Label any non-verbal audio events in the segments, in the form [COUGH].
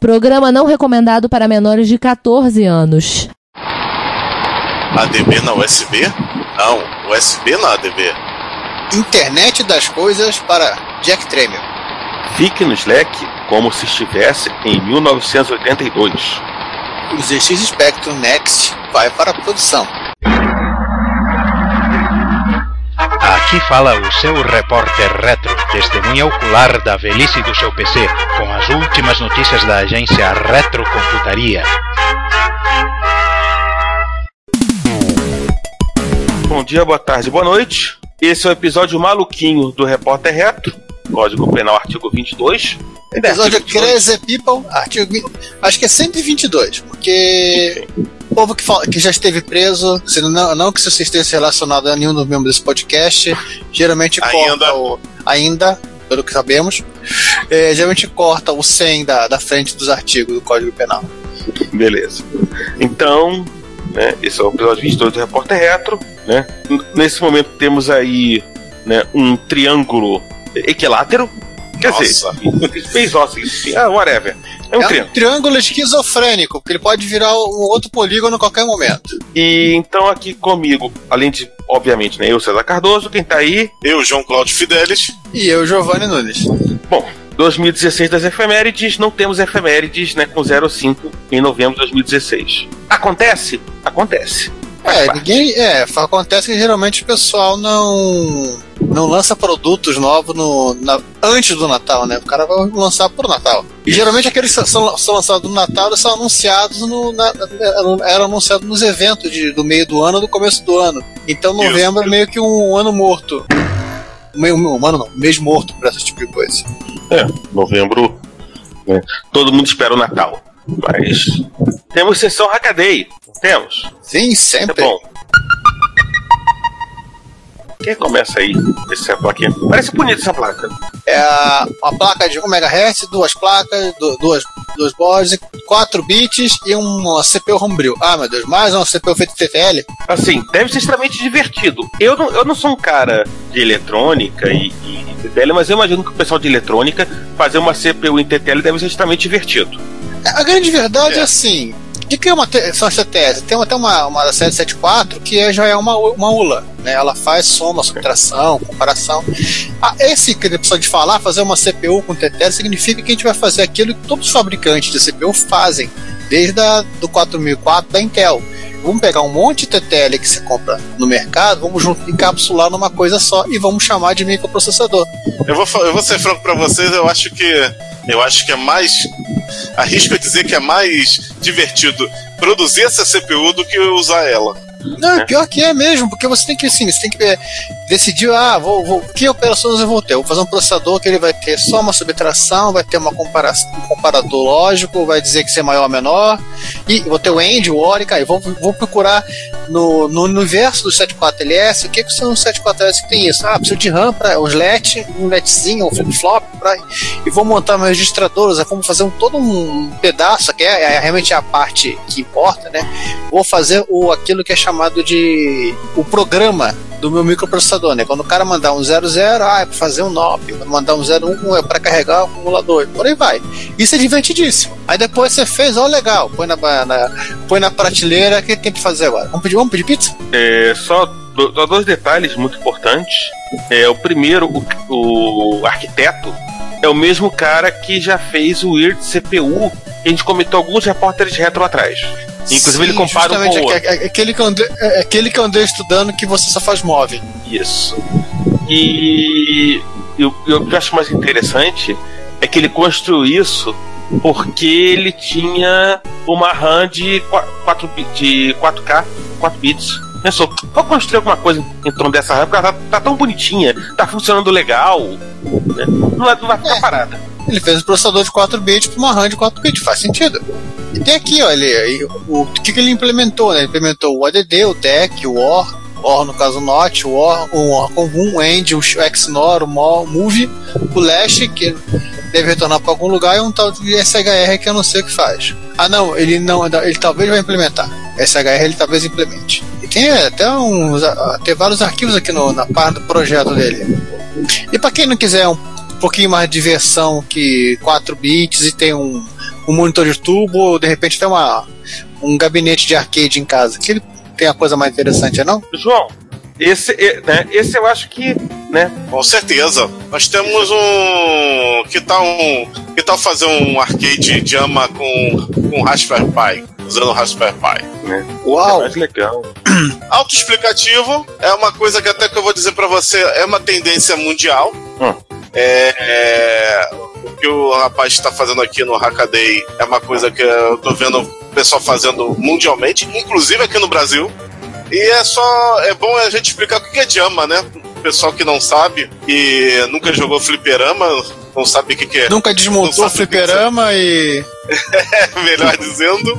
Programa não recomendado para menores de 14 anos. ADB na USB? Não, USB na ADB. Internet das coisas para Jack Tramiel. Fique no Slack como se estivesse em 1982. O ZX Spectrum Next vai para a produção. Aqui fala o seu repórter retro, testemunha ocular da velhice do seu PC, com as últimas notícias da agência Retrocomputaria. Bom dia, boa tarde, boa noite. Esse é o episódio maluquinho do Repórter Retro, Código Penal, artigo 22. Episódio Crazy People, artigo. Acho que é 122, porque. O povo que, fala- que já esteve preso, se não, não que você esteja relacionado a nenhum dos membros desse podcast, geralmente Ainda. corta o. Ainda, pelo que sabemos, é, geralmente corta o 100 da, da frente dos artigos do Código Penal. Beleza. Então, né, esse é o episódio 22 do Repórter Retro. Né? Nesse momento temos aí né, um triângulo equilátero. Quer Nossa. dizer, Space Oscillus, ah, whatever. É um é triângulo. um triângulo esquizofrênico, porque ele pode virar um outro polígono a qualquer momento. E então aqui comigo, além de, obviamente, né, eu, César Cardoso, quem tá aí? Eu, João Cláudio Fidelis. E eu, Giovanni Nunes. Bom, 2016 das efemérides, não temos efemérides né, com 05 em novembro de 2016. Acontece? Acontece. Faz É, parte. ninguém. É, acontece que geralmente o pessoal não. Não lança produtos novos no, na- antes do Natal, né? O cara vai lançar pro Natal. E geralmente aqueles que são, são lançados no Natal eles são anunciados no. Na, eram, anunciados nos eventos de- do meio do ano do começo do ano. Então novembro é meio que um ano morto. Meio, um ano não, um mês morto pra esse tipo de coisa. É, novembro. né, todo mundo espera o Natal. Mas temos sessão Hackaday. Temos? Sim, É sempre. bom. Quem começa aí? Essa plaquinha. Parece bonita essa placa. É uma placa de 1 MHz, duas placas, du- duas, duas boards, 4 bits e uma CPU Homebrew. Ah, meu Deus, mais uma CPU feita TTL? Assim, deve ser extremamente divertido. Eu não, eu não sou um cara de eletrônica e, e TTL, mas eu imagino que o pessoal de eletrônica fazer uma CPU em TTL deve ser extremamente divertido. A grande verdade é, É. assim. De que é uma são as CTS? Tem até uma, uma da 774 que é- já é uma, uma ULA. Né? Ela faz soma, subtração, comparação. Ah, esse que precisa de falar, fazer uma CPU com TTL, significa que a gente vai fazer aquilo que todos os fabricantes de CPU fazem, desde a, do 4004 da Intel. Vamos pegar um monte de TTL que você compra no mercado, vamos junto, encapsular numa coisa só e vamos chamar de microprocessador. Eu vou, eu vou ser franco pra vocês, eu acho que. Eu acho que é mais. Arrisco a dizer que é mais divertido produzir essa CPU do que usar ela. Não, é pior que é mesmo, porque você tem que assim, você tem que é, decidir, ah, vou, vou, que operações eu vou ter? Vou fazer um processador que ele vai ter só uma subtração, vai ter uma comparação, um comparador lógico, vai dizer que ser maior ou menor, e vou ter o end, o OR, e vou, vou procurar no, no universo do 74LS, o que, que são os 74LS que tem isso? Ah, preciso de RAM para os LED, um LEDzinho, um flip-flop, e vou montar meus registradores, vamos fazer um, todo um pedaço, que é, é realmente a parte que importa, né? vou fazer o, aquilo que é chamado de o programa do meu microprocessador, né? Quando o cara mandar um 00, ah, é para fazer um NOP, mandar um 01 é para carregar o acumulador, por aí vai. Isso é divertidíssimo. Aí depois você fez, ó, legal, põe na, na- põe na prateleira, o que tem que fazer agora? Vamos pedir, vamos pedir pizza? É, só dois detalhes muito importantes. É, o primeiro, o, o arquiteto é o mesmo cara que já fez o Weird CPU, que a gente comentou alguns repórteres retro atrás. Inclusive ele compara um com o justamente, outro. é- é- é aquele que eu andei, é aquele que eu andei estudando que você só faz móvel. Isso. E eu, eu- o que eu acho mais interessante é que ele construiu isso porque ele tinha uma RAM de 4, de 4K, 4 bits. Pensou, vou construir alguma coisa em torno dessa RAM, porque ela tá, tá tão bonitinha, tá funcionando legal, né? não, vai, não vai ficar É. parada. Ele fez um processador de 4 bits para uma RAM de 4 bits, faz sentido. E tem aqui, ó, ele, o, o que, que ele implementou, né? Ele implementou o ADD, o DEC, o OR, OR no caso NOT, o OR, o OR comum, o END, o XNOR, o MO, o MOVE, o LASH, que deve retornar para algum lugar, e um tal de SHR que eu não sei o que faz. Ah, não, ele não, ele talvez vai implementar. SHR ele talvez implemente. E tem até uns, tem vários arquivos aqui no, na parte do projeto dele. E para quem não quiser um pouquinho mais de versão que 4 bits e tem um um monitor de tubo, ou de repente até uma, um gabinete de arcade em casa. Que ele tem a coisa mais interessante, não? João, esse, né, esse eu acho que, né? Com certeza. Nós temos um. Que tal um. Que tal fazer um arcade de ama com, com Raspberry Pi? Usando o Raspberry Pi. né? Uau! É mais legal. [CLEARS THROAT] Autoexplicativo é uma coisa que até que eu vou dizer pra você é uma tendência mundial. Hum. É, é, o que o rapaz está fazendo aqui no Hackaday é uma coisa que eu tô vendo o pessoal fazendo mundialmente, inclusive aqui no Brasil. E é só. É bom a gente explicar o que é Jama, né? O pessoal que não sabe e nunca jogou fliperama, não sabe o que, que é. Nunca desmontou que fliperama e. [LAUGHS] melhor dizendo,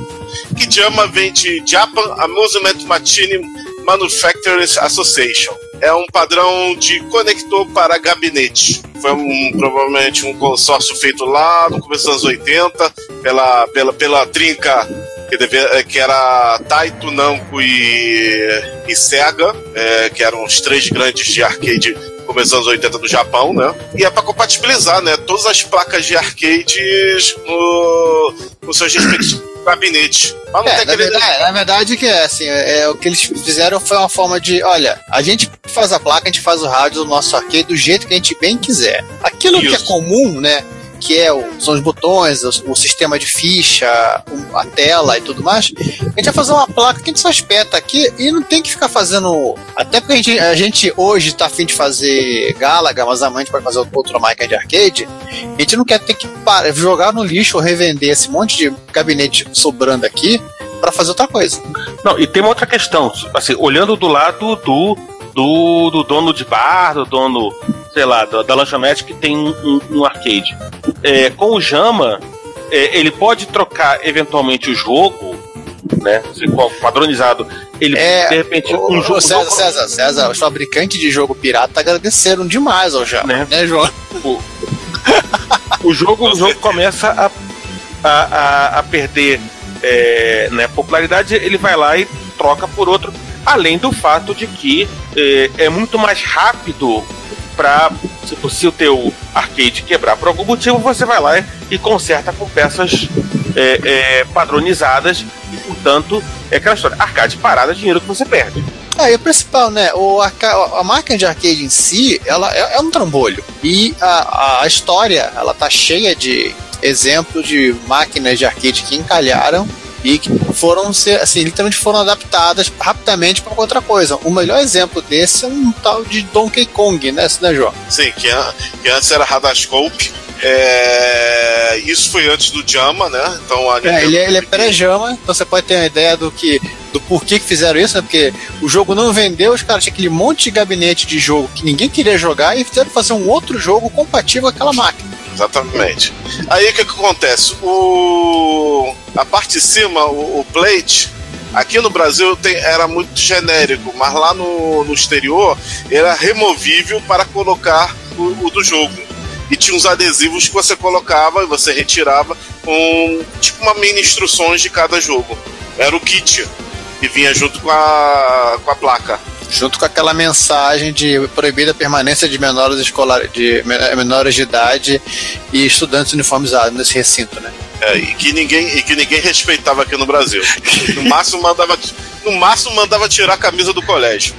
que Jama vem de Japan Amusement Machine Manufacturers Association. É um padrão de conector para gabinete. Foi um, provavelmente um consórcio feito lá no começo dos anos 80 pela, pela, pela trinca que, devia, que era Taito, Namco e, e Sega, é, que eram os três grandes de arcade começo dos anos 80 do Japão, né? E é para compatibilizar, né? Todas as placas de arcades no, no seus respectivos [COUGHS] gabinetes. Mas não É, tem na verdade, na verdade que é assim, é, o que eles fizeram foi uma forma de, olha, a gente faz a placa, a gente faz o rádio do nosso arcade do jeito que a gente bem quiser. Aquilo que é Isso. comum, né? Que é o, são os botões, o, o sistema de ficha, a tela e tudo mais. A gente vai fazer uma placa que a gente só espeta aqui e não tem que ficar fazendo. Até porque a gente, a gente hoje tá afim de fazer Galaga, mas amanhã a gente pode fazer outra máquina de arcade. A gente não quer ter que parar, jogar no lixo ou revender esse monte de gabinete sobrando aqui para fazer outra coisa. Não, e tem uma outra questão, assim, olhando do lado do, do, do dono de bar, do dono, sei lá, da, da lanchonete que tem um, um- arcade. É, com o Jama, é, ele pode trocar eventualmente o jogo, né? padronizado. Ele, É, de repente, um ô, jogo. César, César, César, os fabricantes de jogo pirata agradeceram demais ao Jama, Né? né, João? o jogo, o jogo começa a, a, a, a perder é, né, popularidade, ele vai lá e troca por outro. Além do fato de que é, é muito mais rápido para tipo, se o teu arcade quebrar por algum motivo, você vai lá e, conserta com peças é, é, padronizadas e, portanto, é aquela história. Arcade parada dinheiro que você perde. É, e o principal, né? O a máquina de arcade em si, ela é, é um trambolho. E a, a, a história, ela tá cheia de exemplos de máquinas de arcade que encalharam e que foram ser, assim, literalmente foram adaptadas rapidamente para outra coisa. O melhor exemplo desse é um tal de Donkey Kong, né, né João? Sim, que, que antes era Radascope. É, isso foi antes do Jama, né? Então É, Nintendo ele, é- ele é pré-jama, então você pode ter uma ideia do que do porquê que fizeram isso, né? Porque o jogo não vendeu, os caras tinham aquele monte de gabinete de jogo que ninguém queria jogar e fizeram fazer um outro jogo compatível com aquela máquina. Exatamente. Aí o que, que acontece? O, a parte de cima, o, o plate, aqui no Brasil tem- era muito genérico, mas lá no, no exterior era removível para colocar o, o do jogo. E tinha uns adesivos que você colocava e você retirava com tipo uma mini instruções de cada jogo. Era o kit que vinha junto com a, com a placa. Junto com aquela mensagem de proibida permanência de menores escolares, de men- menores de idade e estudantes uniformizados nesse recinto, né? É, e que ninguém e que ninguém respeitava aqui no Brasil. No [LAUGHS] máximo mandava no máximo mandava tirar a camisa do colégio.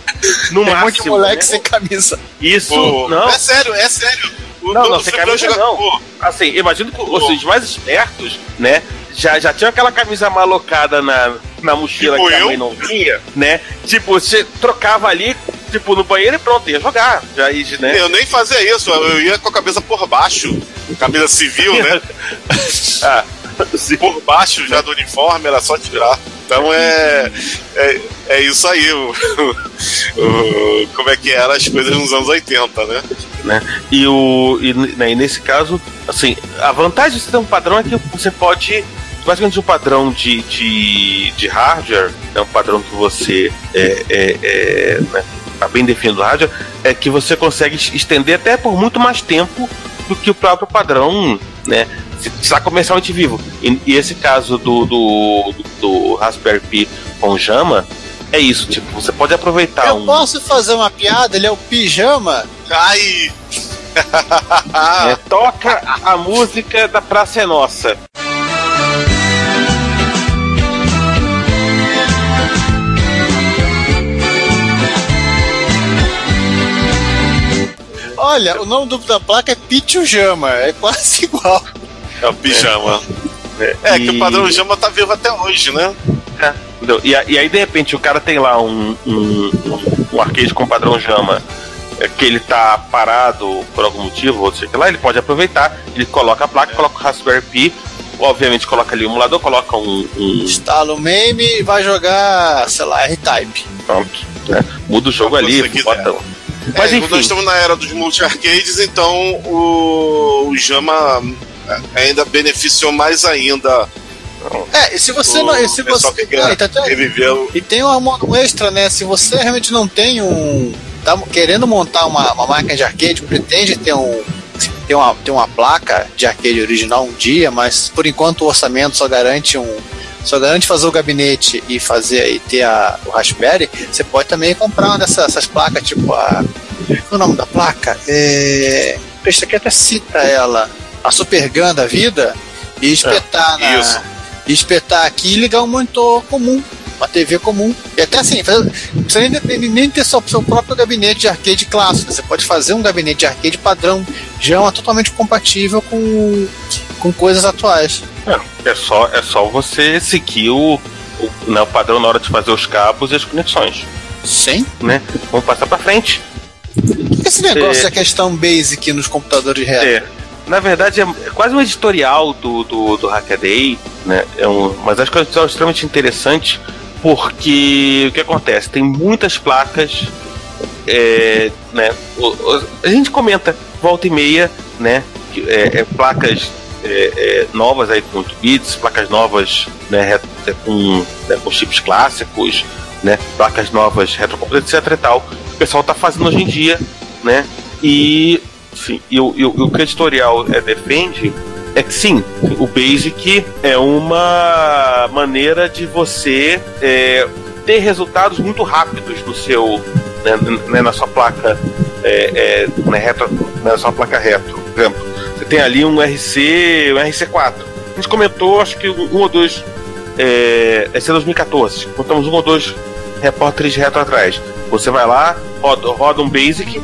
No Tem um monte de máximo, moleque né? sem camisa. Isso, Pô, não. É sério, é sério. O Não, não, sem camisa não. pô, Assim, imagino que os mais espertos, né? Já, já tinha aquela camisa malocada na, na mochila Tipo que a mãe não vinha, né? Tipo, você trocava ali, tipo, no banheiro e pronto, ia jogar. Já ia, né? Eu nem fazia isso, eu ia com a cabeça por baixo. Camisa civil, né? [LAUGHS] ah. Por baixo já do uniforme, era só tirar. Então é. É, é isso aí. O, o- como é que eram as coisas nos anos 80, né? E, o, e, né, e nesse caso, assim, a vantagem de ter um padrão é que você pode. Basicamente, um padrão de, de, de hardware, é um padrão que você é, é, é, né, tá bem definido do hardware, é que você consegue estender até por muito mais tempo do que o próprio padrão, né? Você precisa comercialmente vivo. E, e esse caso do, do, do Raspberry Pi com Jama é isso, tipo, você pode aproveitar Eu um... posso fazer uma piada? Ele é o pijama? Ai! é, toca a música da Praça é Nossa. Olha, o nome do, da placa é Pitujama, é quase [LAUGHS] igual. É o pijama. É, É, e- que o padrão Jama tá vivo até hoje, né? É, entendeu? E, e aí, de repente, o cara tem lá um, um, um arcade com padrão Jama é, que ele tá parado por algum motivo, ou sei lá, ele pode aproveitar, ele coloca a placa, coloca o Raspberry Pi, obviamente coloca ali o emulador, coloca um, um Instala o meme e vai jogar, sei lá, R-Type. pronto, né? muda o jogo Como ali, bota. Mas É, enfim, Nós estamos na era dos multi-arcades, então o, o Jama ainda beneficiou mais ainda É, e se você o não. E se você. que quer e tá o E tem um, um extra, né? Se você realmente não tem um. tá querendo montar uma, uma máquina de arcade, pretende ter um. Ter uma, ter uma placa de arcade original um dia, mas por enquanto o orçamento só garante um. Só garante fazer o gabinete e fazer e ter a, o Raspberry, você pode também comprar uma dessas essas placas, tipo a. Qual é o nome da placa? É. Isso aqui até cita ela. A Super Gun da vida e espetar na isso. e espetar aqui e ligar um monitor comum, uma TV comum. E até assim, fazer- não precisa nem, nem- nem ter só seu próprio gabinete de arcade clássico. Você pode fazer um gabinete de arcade padrão, já é totalmente compatível com, com coisas atuais. é só, é só você seguir o, o, né, o padrão na hora de fazer os cabos e as conexões, Sim. né? Vamos passar pra frente. Esse negócio É. da questão basic nos computadores reais. É, na verdade é, quase um editorial do, do, do Hackaday, né? É um, mas acho que é um editorial extremamente interessante porque o que acontece? Tem muitas placas, é, né? o- o- a gente comenta volta e meia, né? é, é, placas é, é, novas aí com 8 bits, placas novas né, é, com, né, com chips clássicos, né? Placas novas retrocomputadoras, etc e tal. O pessoal tá fazendo hoje em dia, né? E Sim, e o, e o- o que o editorial é, defende é que sim, o Basic é uma maneira de você é, ter resultados muito rápidos no seu, né, né, na sua placa é, é, né, retro, na sua placa retro. Por exemplo, você tem ali um RC, um RC4. A gente comentou, acho que um, ou dois, é, esse é 2014, contamos um ou dois repórteres de retro atrás. Você vai lá, roda, roda um Basic,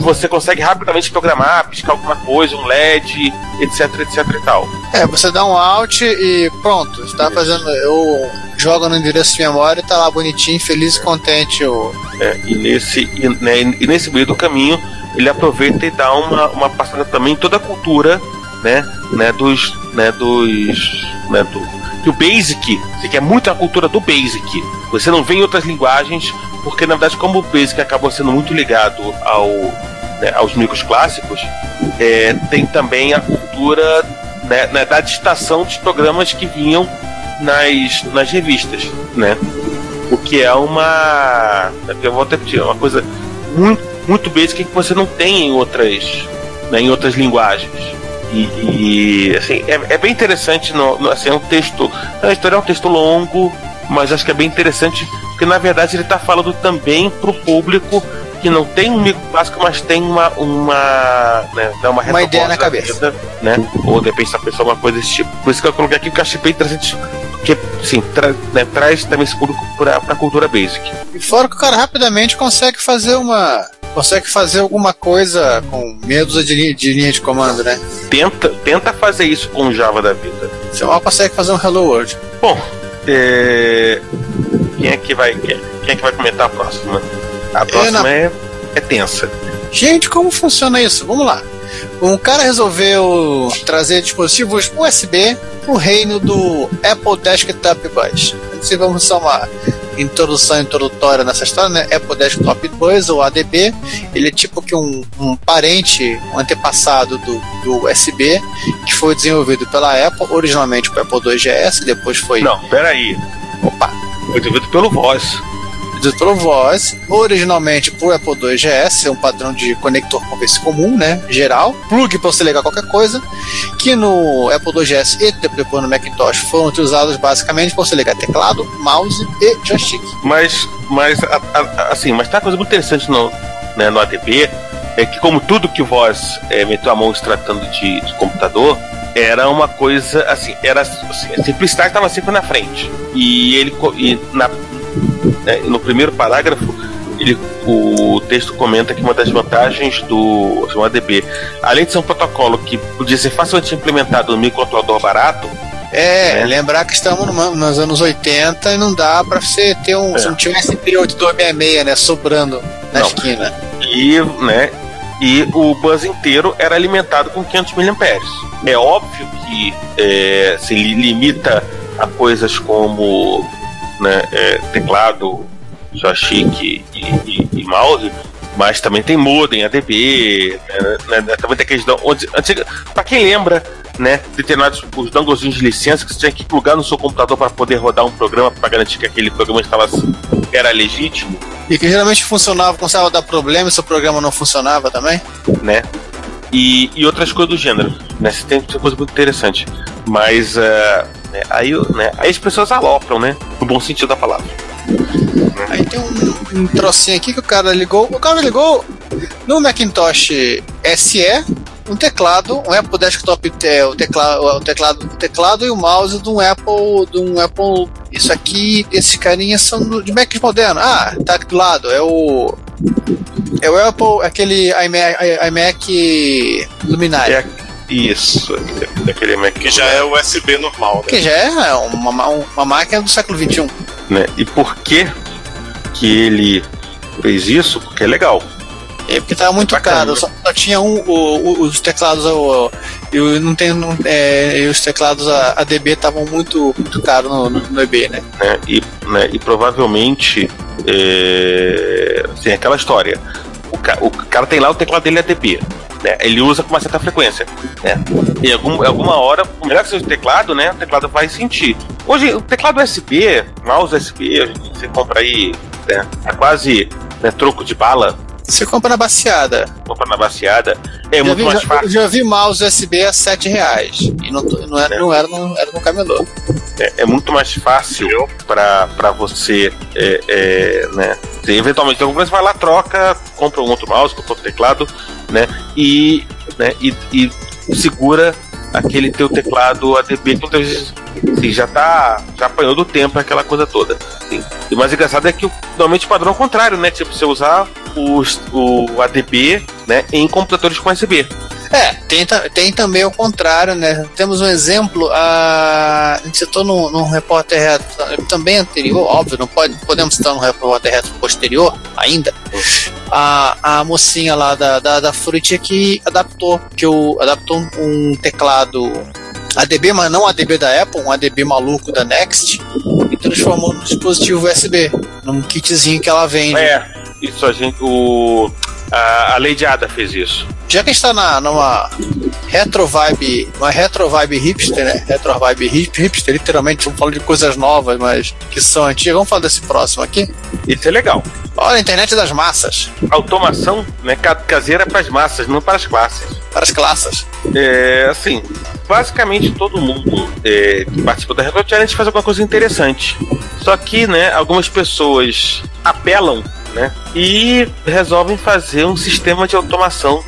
você consegue rapidamente programar, piscar alguma coisa, um LED, etc, etc e tal. É, você dá um alt e pronto. Está fazendo. Eu jogo no endereço de memória e tá lá bonitinho, feliz e contente. O... É, e, nesse, e, né, e nesse meio do caminho, ele aproveita e dá uma, uma passada também em toda a cultura, né, né, dos, né, dos, né, do, que o Basic, que é muito a cultura do Basic. Você não vê em outras linguagens, porque na verdade como o Basic acabou sendo muito ligado ao, né, aos micros clássicos, é, tem também a cultura né, né, da ditação dos programas que vinham nas, nas revistas, né? O que é uma. Eu vou repetir, uma coisa muito, muito basic que você não tem em outras, né, em outras linguagens. E, e, assim, é, é bem interessante. No, no- assim, é um texto. A história é um texto longo, mas acho que é bem interessante, porque na verdade ele está falando também para o público que não tem um micro clássico, mas tem uma. Uma, né, uma, Uma ideia na cabeça. vida, Né? Ou de repente, se a pessoa alguma coisa desse tipo. Por isso que eu coloquei aqui, porque eu achei bem interessante. Porque, assim, tra- né, traz também esse público para a cultura basic. E fora que o cara rapidamente consegue fazer uma. Consegue fazer alguma coisa com meia dúzia de linha de, linha de comando, né? Tenta, tenta fazer isso com o Java da vida. Você mal consegue fazer um Hello World. Bom, é, quem é que vai quem, é que vai comentar a próxima? A próxima na- é, é tensa. Gente, como funciona isso? Vamos lá. Um cara resolveu trazer dispositivos USB pro reino do Apple Desktop Bus. Se vamos só uma introdução introdutória nessa história, né? Apple Desktop Bus, ou ADB, ele é tipo que um, um parente, um antepassado do, do USB, que foi desenvolvido pela Apple, originalmente para o Apple 2GS, depois foi Não, peraí. opa, Foi desenvolvido pelo Voz. Dito pelo Voz, originalmente pro Apple 2GS, é um padrão de conector converse comum, né? Geral, plug para você ligar qualquer coisa, que no Apple 2GS e depois no Macintosh foram utilizados basicamente para você ligar teclado, mouse e joystick. Mas, mas a- a- assim, mas tá uma coisa muito interessante no, né, no ADB, é que como tudo que o Voz é, meteu a mão se tratando de, de computador, era uma coisa, assim, era assim, a simplicidade estava sempre na frente. E ele, e na, né, no primeiro parágrafo, ele, o texto comenta que uma das vantagens do, do ADB, além de ser um protocolo que podia ser facilmente implementado no microcontrolador barato, é, é, lembrar que estamos no, nos anos 80 e não dá pra você ter um. É. Se não tiver um SP8266, né? Sobrando na não. esquina. E, né? E o bus inteiro era alimentado com 500 mAh. É óbvio que é, se limita a coisas como né, é, teclado, joystick e, e, e mouse, mas também tem modem, ADB, né, né, também tem aqueles. Onde, antiga, pra quem lembra, né, determinados os donglezinhos de licença que você tinha que plugar no seu computador para poder rodar um programa para garantir que aquele programa estava era legítimo. E que geralmente funcionava, começava a dar problema e seu programa não funcionava também? Né? E, e outras coisas do gênero. Né? Você tem coisa muito interessante. Mas uh, né, aí, né, aí as pessoas alopram, né? No bom sentido da palavra. Aí tem um, um trocinho aqui que o cara ligou. O cara ligou no Macintosh SE um teclado, um Apple Desktop, é, o teclado, o teclado, o teclado e o mouse de um Apple, de um Apple. Isso aqui, esses carinhas são do, de Mac moderno. Ah, tá aqui do lado, é o é o Apple, aquele iMac, iMac. É, isso, daquele Mac que já é USB normal. Né? Que já é uma, uma máquina do século XXI. Né? E por que que ele fez isso? Porque é legal. É porque tava muito é caro, só, só, tinha um, o, o, os teclados, o, eu não tenho, não, é, os teclados ADB estavam muito, muito caros no, no, no EB, né? É, e, né, e provavelmente é, assim, aquela história. O, ca, o cara tem lá o teclado dele ADB. Né, ele usa com uma certa frequência. Né? Em algum, alguma hora, o melhor que seja o teclado, né? O teclado vai sentir. Hoje, o teclado USB, mouse USB, você compra aí, né, é quase né, troco de bala, você compra na baseada. Compra na baseada. É já muito vi, mais fácil. Já, já vi mouse USB a 7 reais. E não, não, era, é. não era, no, era no camelô. É, é, muito mais fácil para você. É, é, né, você, eventualmente, então, você vai lá, troca, compra um outro mouse, compra outro teclado, né? E, né, e, e segura aquele teu teclado ADB que muitas vezes assim, já tá. já apanhou do tempo aquela coisa toda. Assim. E o mais engraçado é que normalmente o padrão é o contrário, né? Tipo, você usar os, o ADB né, em computadores com USB. É, tem, tem também o contrário, né? Temos um exemplo, a, gente citou num, num repórter retro, também anterior, óbvio, não pode, podemos citar num repórter retro posterior ainda. A, a mocinha lá da, da, da Fruit que adaptou, que o, adaptou um teclado ADB, mas não ADB da Apple, um ADB maluco da Next, e transformou no dispositivo USB, num kitzinho que ela vende. É, isso a gente. O, a, a Lady Ada fez isso. Já que a gente tá na, numa retro vibe, uma retro vibe hipster, né? Retro vibe hip, hipster, literalmente, vamos falar de coisas novas, mas que são antigas. Vamos falar desse próximo aqui? Isso é legal. Olha, a internet das massas. Automação né, caseira para as massas, não para as classes. Para as classes. É, assim, basicamente todo mundo é, que participa da Retro Challenge faz alguma coisa interessante. Só que, né, algumas pessoas apelam né? E resolvem fazer um sistema de automação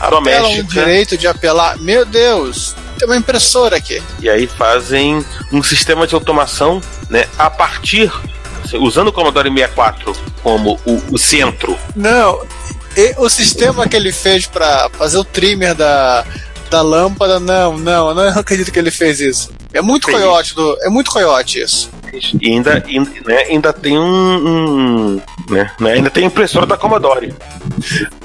Apelam doméstica. o direito de apelar. Meu Deus, tem uma impressora aqui. E aí fazem um sistema de automação, né? A partir usando o Commodore 64 como o, o centro. Não, o sistema que ele fez para fazer o trimmer da, da lâmpada, não, não, eu não acredito que ele fez isso. É muito coiote, do, é muito coiote isso. E ainda, ainda, né, ainda tem um. um né, né, ainda tem impressora da Commodore.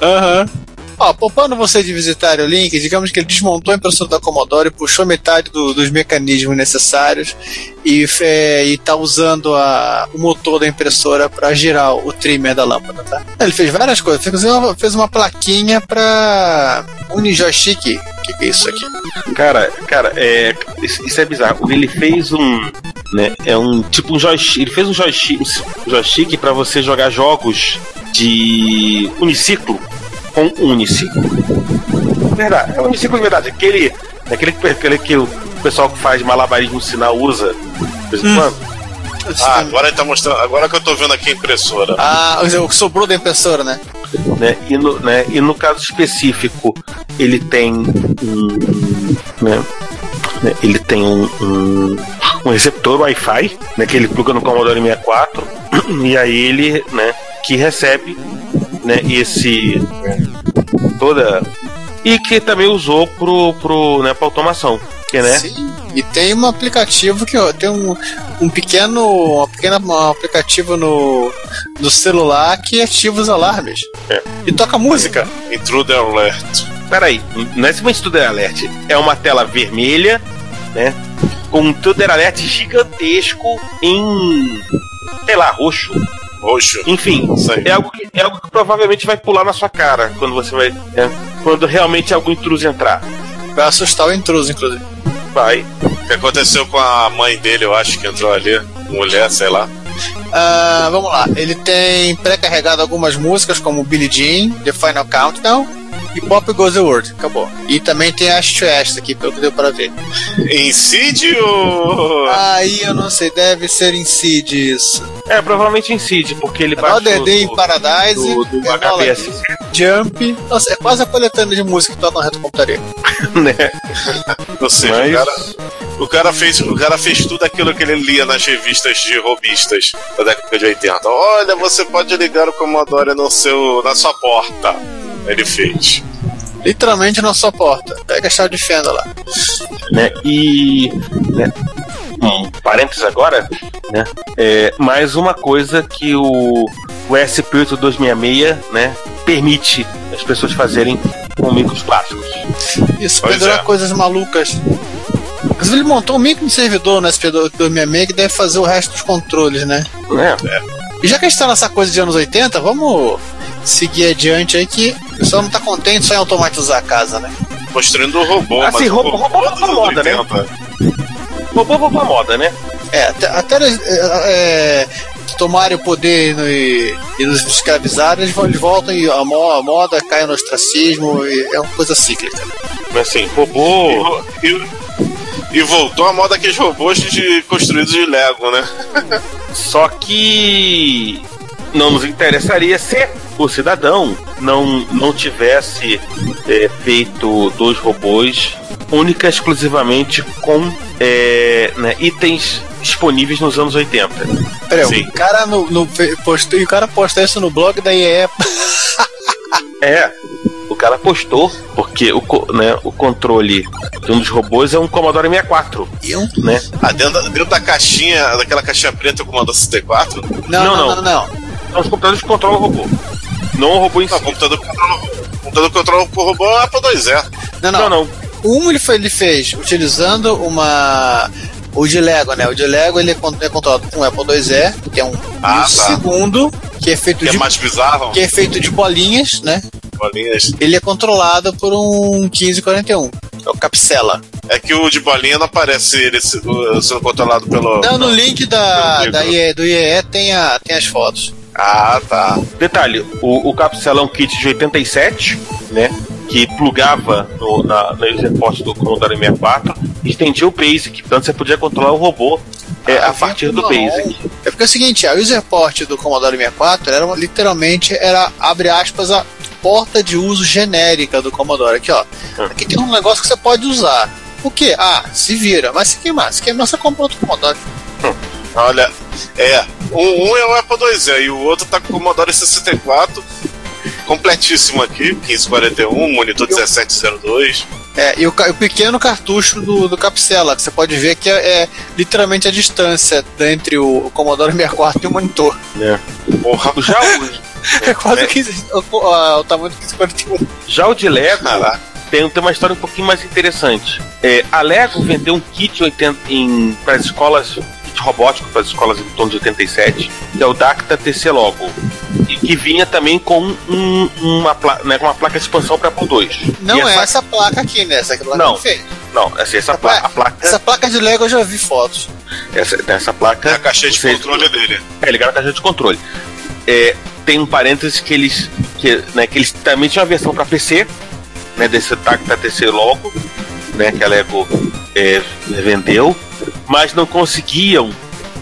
Aham. Uhum. Ó, poupando você de visitar o link, digamos que ele desmontou a impressora da Commodore, puxou metade do, dos mecanismos necessários e é, está usando a, o motor da impressora para girar o trimmer da lâmpada, tá? Ele fez várias coisas, fez uma, fez uma plaquinha para Unijoystick. O que, que é isso aqui? Cara, cara, é, isso é bizarro. Ele fez um, né, é um tipo um joystick, ele fez um joystick, um joystick para você jogar jogos de uniciclo com uniciclo. Verdade, é um uniciclo de verdade. Aquele, aquele, aquele que o pessoal que faz malabarismo no sinal usa de vez em hum. quando. Ah, agora ele tá mostrando. Agora que eu tô vendo aqui a impressora. Ah, o que sobrou da impressora, né? né? E, no, né? e no caso específico, ele tem um. Né? né ele tem um, um, um receptor Wi-Fi, né? Que ele pluga no Commodore 64. [CLEARS THROAT] E aí ele, né? que recebe né, esse toda e que também usou pro, pro né, para automação, que né? Sim. E tem um aplicativo que ó, tem um, um pequeno, uma pequena um aplicativo no, no celular que ativa os alarmes É. e toca música. Intruder Alert. Peraí, não é simplesmente Intruder Alert, é uma tela vermelha, né? Com um Intruder Alert gigantesco em sei lá, roxo. Roxo. Enfim, é algo, que, é algo que provavelmente vai pular na sua cara quando você vai. né, quando realmente algum intruso entrar. Vai assustar o intruso, inclusive. Vai. O que aconteceu com a mãe dele, eu acho que entrou ali. Mulher, sei lá. Ah, vamos lá. Ele tem pré-carregado algumas músicas como Billie Jean, The Final Countdown e Pop Goes the World. Acabou. E também tem Ash to Ash aqui, pelo que deu pra ver. Incídio! Aí eu não sei, deve ser Insidious. É, provavelmente incide, porque ele baixou Another Day in do, Paradise, do, do HPS, Jump. Nossa, é quase a coletânea de música que toca no reto computaria. [LAUGHS] né? Ou seja, Mas- o, cara, o, cara fez, o cara fez tudo aquilo que ele lia nas revistas de robistas da década de 80. Olha, você pode ligar o Commodore no seu, na sua porta. Ele fez. Literalmente na sua porta. Pega a chave de fenda lá. né? E. Né? Um parênteses agora, né? É, mais uma coisa que o, o SP8 266 né, permite as pessoas fazerem com micros clássicos. Isso, Pois pendurar é. coisas malucas. Inclusive, ele montou um micro servidor no SP266 que deve fazer o resto dos controles, né? Né? E já que a gente tá nessa coisa de anos 80, vamos seguir adiante aí que o pessoal não tá contente só em automatizar a casa, né? Construindo o robô. Assim, robô- robô tá anos moda, né? 80. Robô robô moda, né? É, até, até é, é, tomarem o poder e, no- e, e nos escravizarem, eles, vão- eles voltam e a, mo- a moda cai no ostracismo, e é uma coisa cíclica. Mas assim, robô. E, e- e voltou a moda aqueles robôs de, construídos de Lego, né? Só que não nos interessaria se o cidadão não, não tivesse é, feito dois robôs única e exclusivamente com é, né, itens disponíveis nos anos 80. Peraí, Sim. o cara no, no, postou, e o cara postou isso no blog da IE. É, o cara postou, porque o, né, o controle de um dos robôs é um Commodore 64, E um- né? Ah, dentro, da- dentro da caixinha, daquela caixinha preta com o comando 64, Não, Não, não, não. não, não. São os computadores que controlam o robô. Não o robô em si. não, o computador controla o computador controla o robô é Apple IIe. Não, não. Não, não. Um ele, foi, ele fez utilizando uma. O de Lego, né? O de Lego ele é con- é controlado com um Apple IIe, que é um. Ah, e o tá. segundo, que é feito Que é de. mais bizarro. Que é feito de bolinhas, né? Bolinhas. Ele é controlado por um 1541. É o Capsela. É que o de bolinha não aparece ele sendo controlado pelo. Não, no link da, da. IE, do IEE tem, a, tem as fotos. Ah, tá. Detalhe, o, o é kit de 87, né? Que plugava no, na, na user port do Commodore 64 e estendia o BASIC. Portanto, você podia controlar o robô é, a partir do Não. BASIC. É porque é o seguinte, a user port do Commodore 64 era literalmente era abre aspas a porta de uso genérica do Commodore. Aqui, ó. Hum. Aqui tem um negócio que você pode usar. O que? Ah, se vira. Mas se queimar, se queimar, você compra outro Commodore. Olha, é. Um, um é o Apple IIe e o outro tá com o Commodore 64 completíssimo aqui, 1541, monitor 1702. É, e o, o pequeno cartucho do, do Capsela, que você pode ver que é, é literalmente a distância entre o, o Commodore 64 e o monitor. Né? Porra, [LAUGHS] Já o, É quase É. 15, o, o- o tamanho do 1541. já o de Lego caraca. tem, tem uma história um pouquinho mais interessante. É, a Lego vendeu um kit 80 em, para as escolas, kit robótico para as escolas em torno de 87, que é o Dacta TC Logo. E que vinha também com um- uma, pla- né, com uma placa de expansão para Apple II. Não E é essa- essa placa aqui, né? Essa placa Não. fez. Não, assim, essa, pla a placa. Essa placa de Lego eu já vi fotos. Essa, essa placa. É a caixinha de vocês- controle dele. É, ligaram a caixa de controle. É, tem um parênteses que eles. Que, né, que eles também tinham uma versão para PC, né? Desse Tacta TC logo, né? Que a Lego é, vendeu, mas não conseguiam.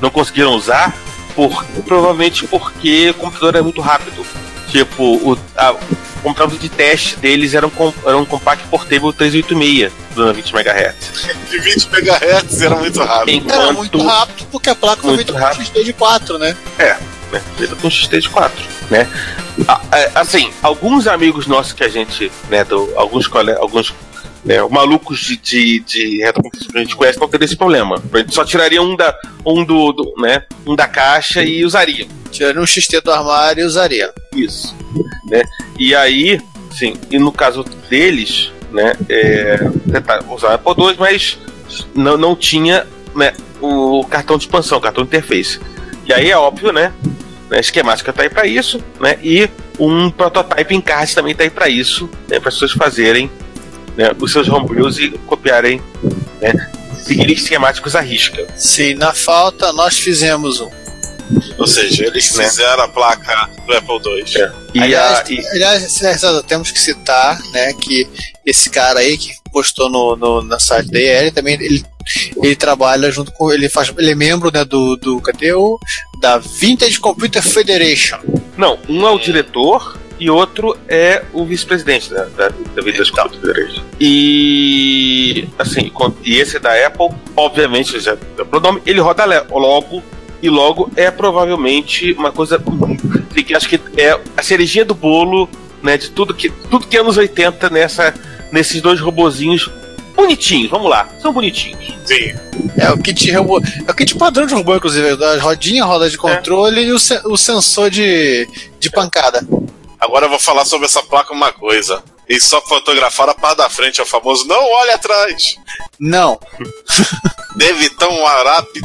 Não conseguiram usar, por, provavelmente porque o computador é muito rápido. Tipo, o, a, o computador de teste deles era um, era um Compact Portable 386, dando 20 MHz. De 20 MHz era muito rápido. Era Enquanto muito rápido porque a placa foi feita com. XD de 4, né? né? Lida com XT de 4, né? Assim, alguns amigos nossos que a gente, né, do, alguns, alguns né, malucos de, de, de retrocomputação que a gente conhece não teria esse problema. A gente só tiraria um da, um do, do né, um da caixa e usaria. Tiraria um XT do armário e usaria. Isso. Né? E aí, sim, e no caso deles, né, é, tentar usar o Apple II, mas não, não tinha né, o cartão de expansão, o cartão de interface. E aí é óbvio, né? A esquemática está aí para isso, né? E um prototype em card também está aí para isso, né, para as pessoas fazerem né, os seus homebrews e copiarem, né, seguirem esquemáticos à risca. Sim, na falta nós fizemos um. Ou seja, eles né? fizeram a placa do Apple II. É. E aliás, a, e... aliás, temos que citar né, que esse cara aí que postou no, no na site da IEL também ele, ele trabalha junto com ele faz ele é membro né, do do cadê o da Vintage Computer Federation. Não, um é o diretor e outro é o vice-presidente da, da, da Vintage então. Federation. E assim, e esse da Apple, obviamente já é o nome, ele roda logo e logo é provavelmente uma coisa que acho que é a cerejinha do bolo, né, de tudo que tudo que é anos 80 nessa nesses dois robozinhos bonitinhos, vamos lá, são bonitinhos. Sim. É o kit robô, é o kit padrão de robô, inclusive, da rodinha, roda de controle é. e o, o sensor de, de pancada. Agora eu vou falar sobre essa placa uma coisa. E só fotografar a parte da frente, é o famoso não olhe atrás. Não. [LAUGHS] Deve estar um arape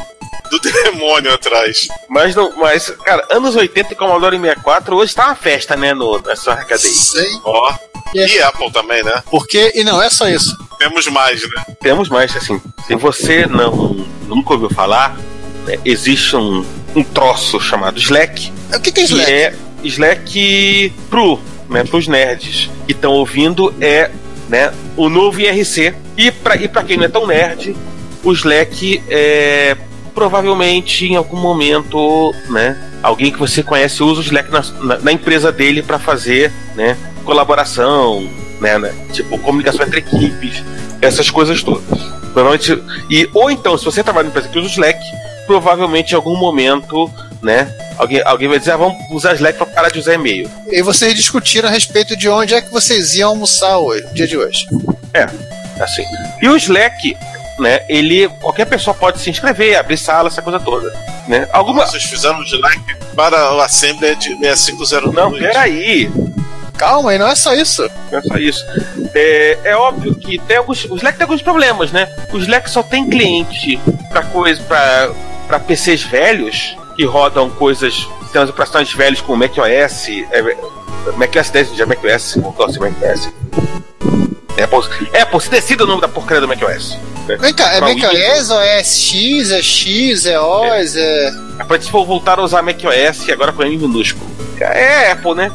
do demônio atrás. Mas, não, mas, cara, anos 80 e Commodore 64, hoje tá uma festa, né, no, nessa arcadeia. Sim. Ó. Yeah. E Apple também, né? Porque, e não é só isso. Temos mais, né? Temos mais, assim. Se você não nunca ouviu falar, né, existe um, um troço chamado Slack. O que, que é Slack? Que é Slack pro, né, pros nerds que estão ouvindo, é né, o novo IRC. E para e pra quem não é tão nerd, o Slack é provavelmente em algum momento, né, alguém que você conhece usa o Slack na, na, na empresa dele para fazer, né, colaboração, né, né, tipo comunicação entre equipes, essas coisas todas. Provavelmente e ou então se você trabalha na empresa que usa o Slack, provavelmente em algum momento, né, alguém, alguém vai dizer, ah, vamos usar Slack para parar de usar e-mail. E vocês discutiram a respeito de onde é que vocês iam almoçar hoje, dia de hoje. É, assim. E o Slack né? Ele qualquer pessoa pode se inscrever, abrir sala, essa coisa toda, né? Alguma Vocês fizeram de like para o Assembly de 6502. Não, peraí. Calma aí, não é só isso. Não é só isso. É, é óbvio que tem alguns. O Slack tem alguns problemas, né? O Slack só tem cliente para coisa para para PCs velhos que rodam coisas, sistemas operacionais velhos como macOS, é, macOS 10 já macOS, não sei macOS. Apple, Apple, se decida o nome da porcaria do macOS. Vem cá, é macOS ou é X, é X, é OS, é. é... É se for voltar a usar macOS agora com M minúsculo. É Apple, né?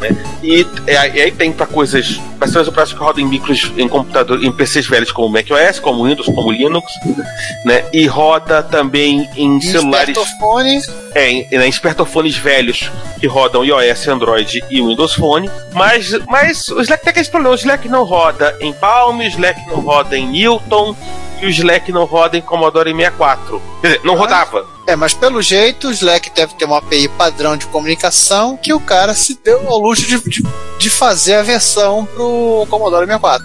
Né? E, e, aí tem para coisas, para sistemas operacionais que rodam em micros em computador, em PCs velhos como macOS, como Windows, como Linux, né? E roda também em, celulares. Espertofones. É, em, em espertofones velhos que rodam iOS, Android e Windows Phone. Mas, mas o Slack tem aquele problema: o Slack não roda em Palm, o Slack não roda em Newton e o Slack não roda em Commodore 64. Quer dizer, não rodava. É, mas pelo jeito o Slack deve ter uma API padrão de comunicação que o cara se deu ao luxo de, de, de fazer a versão pro Commodore 64.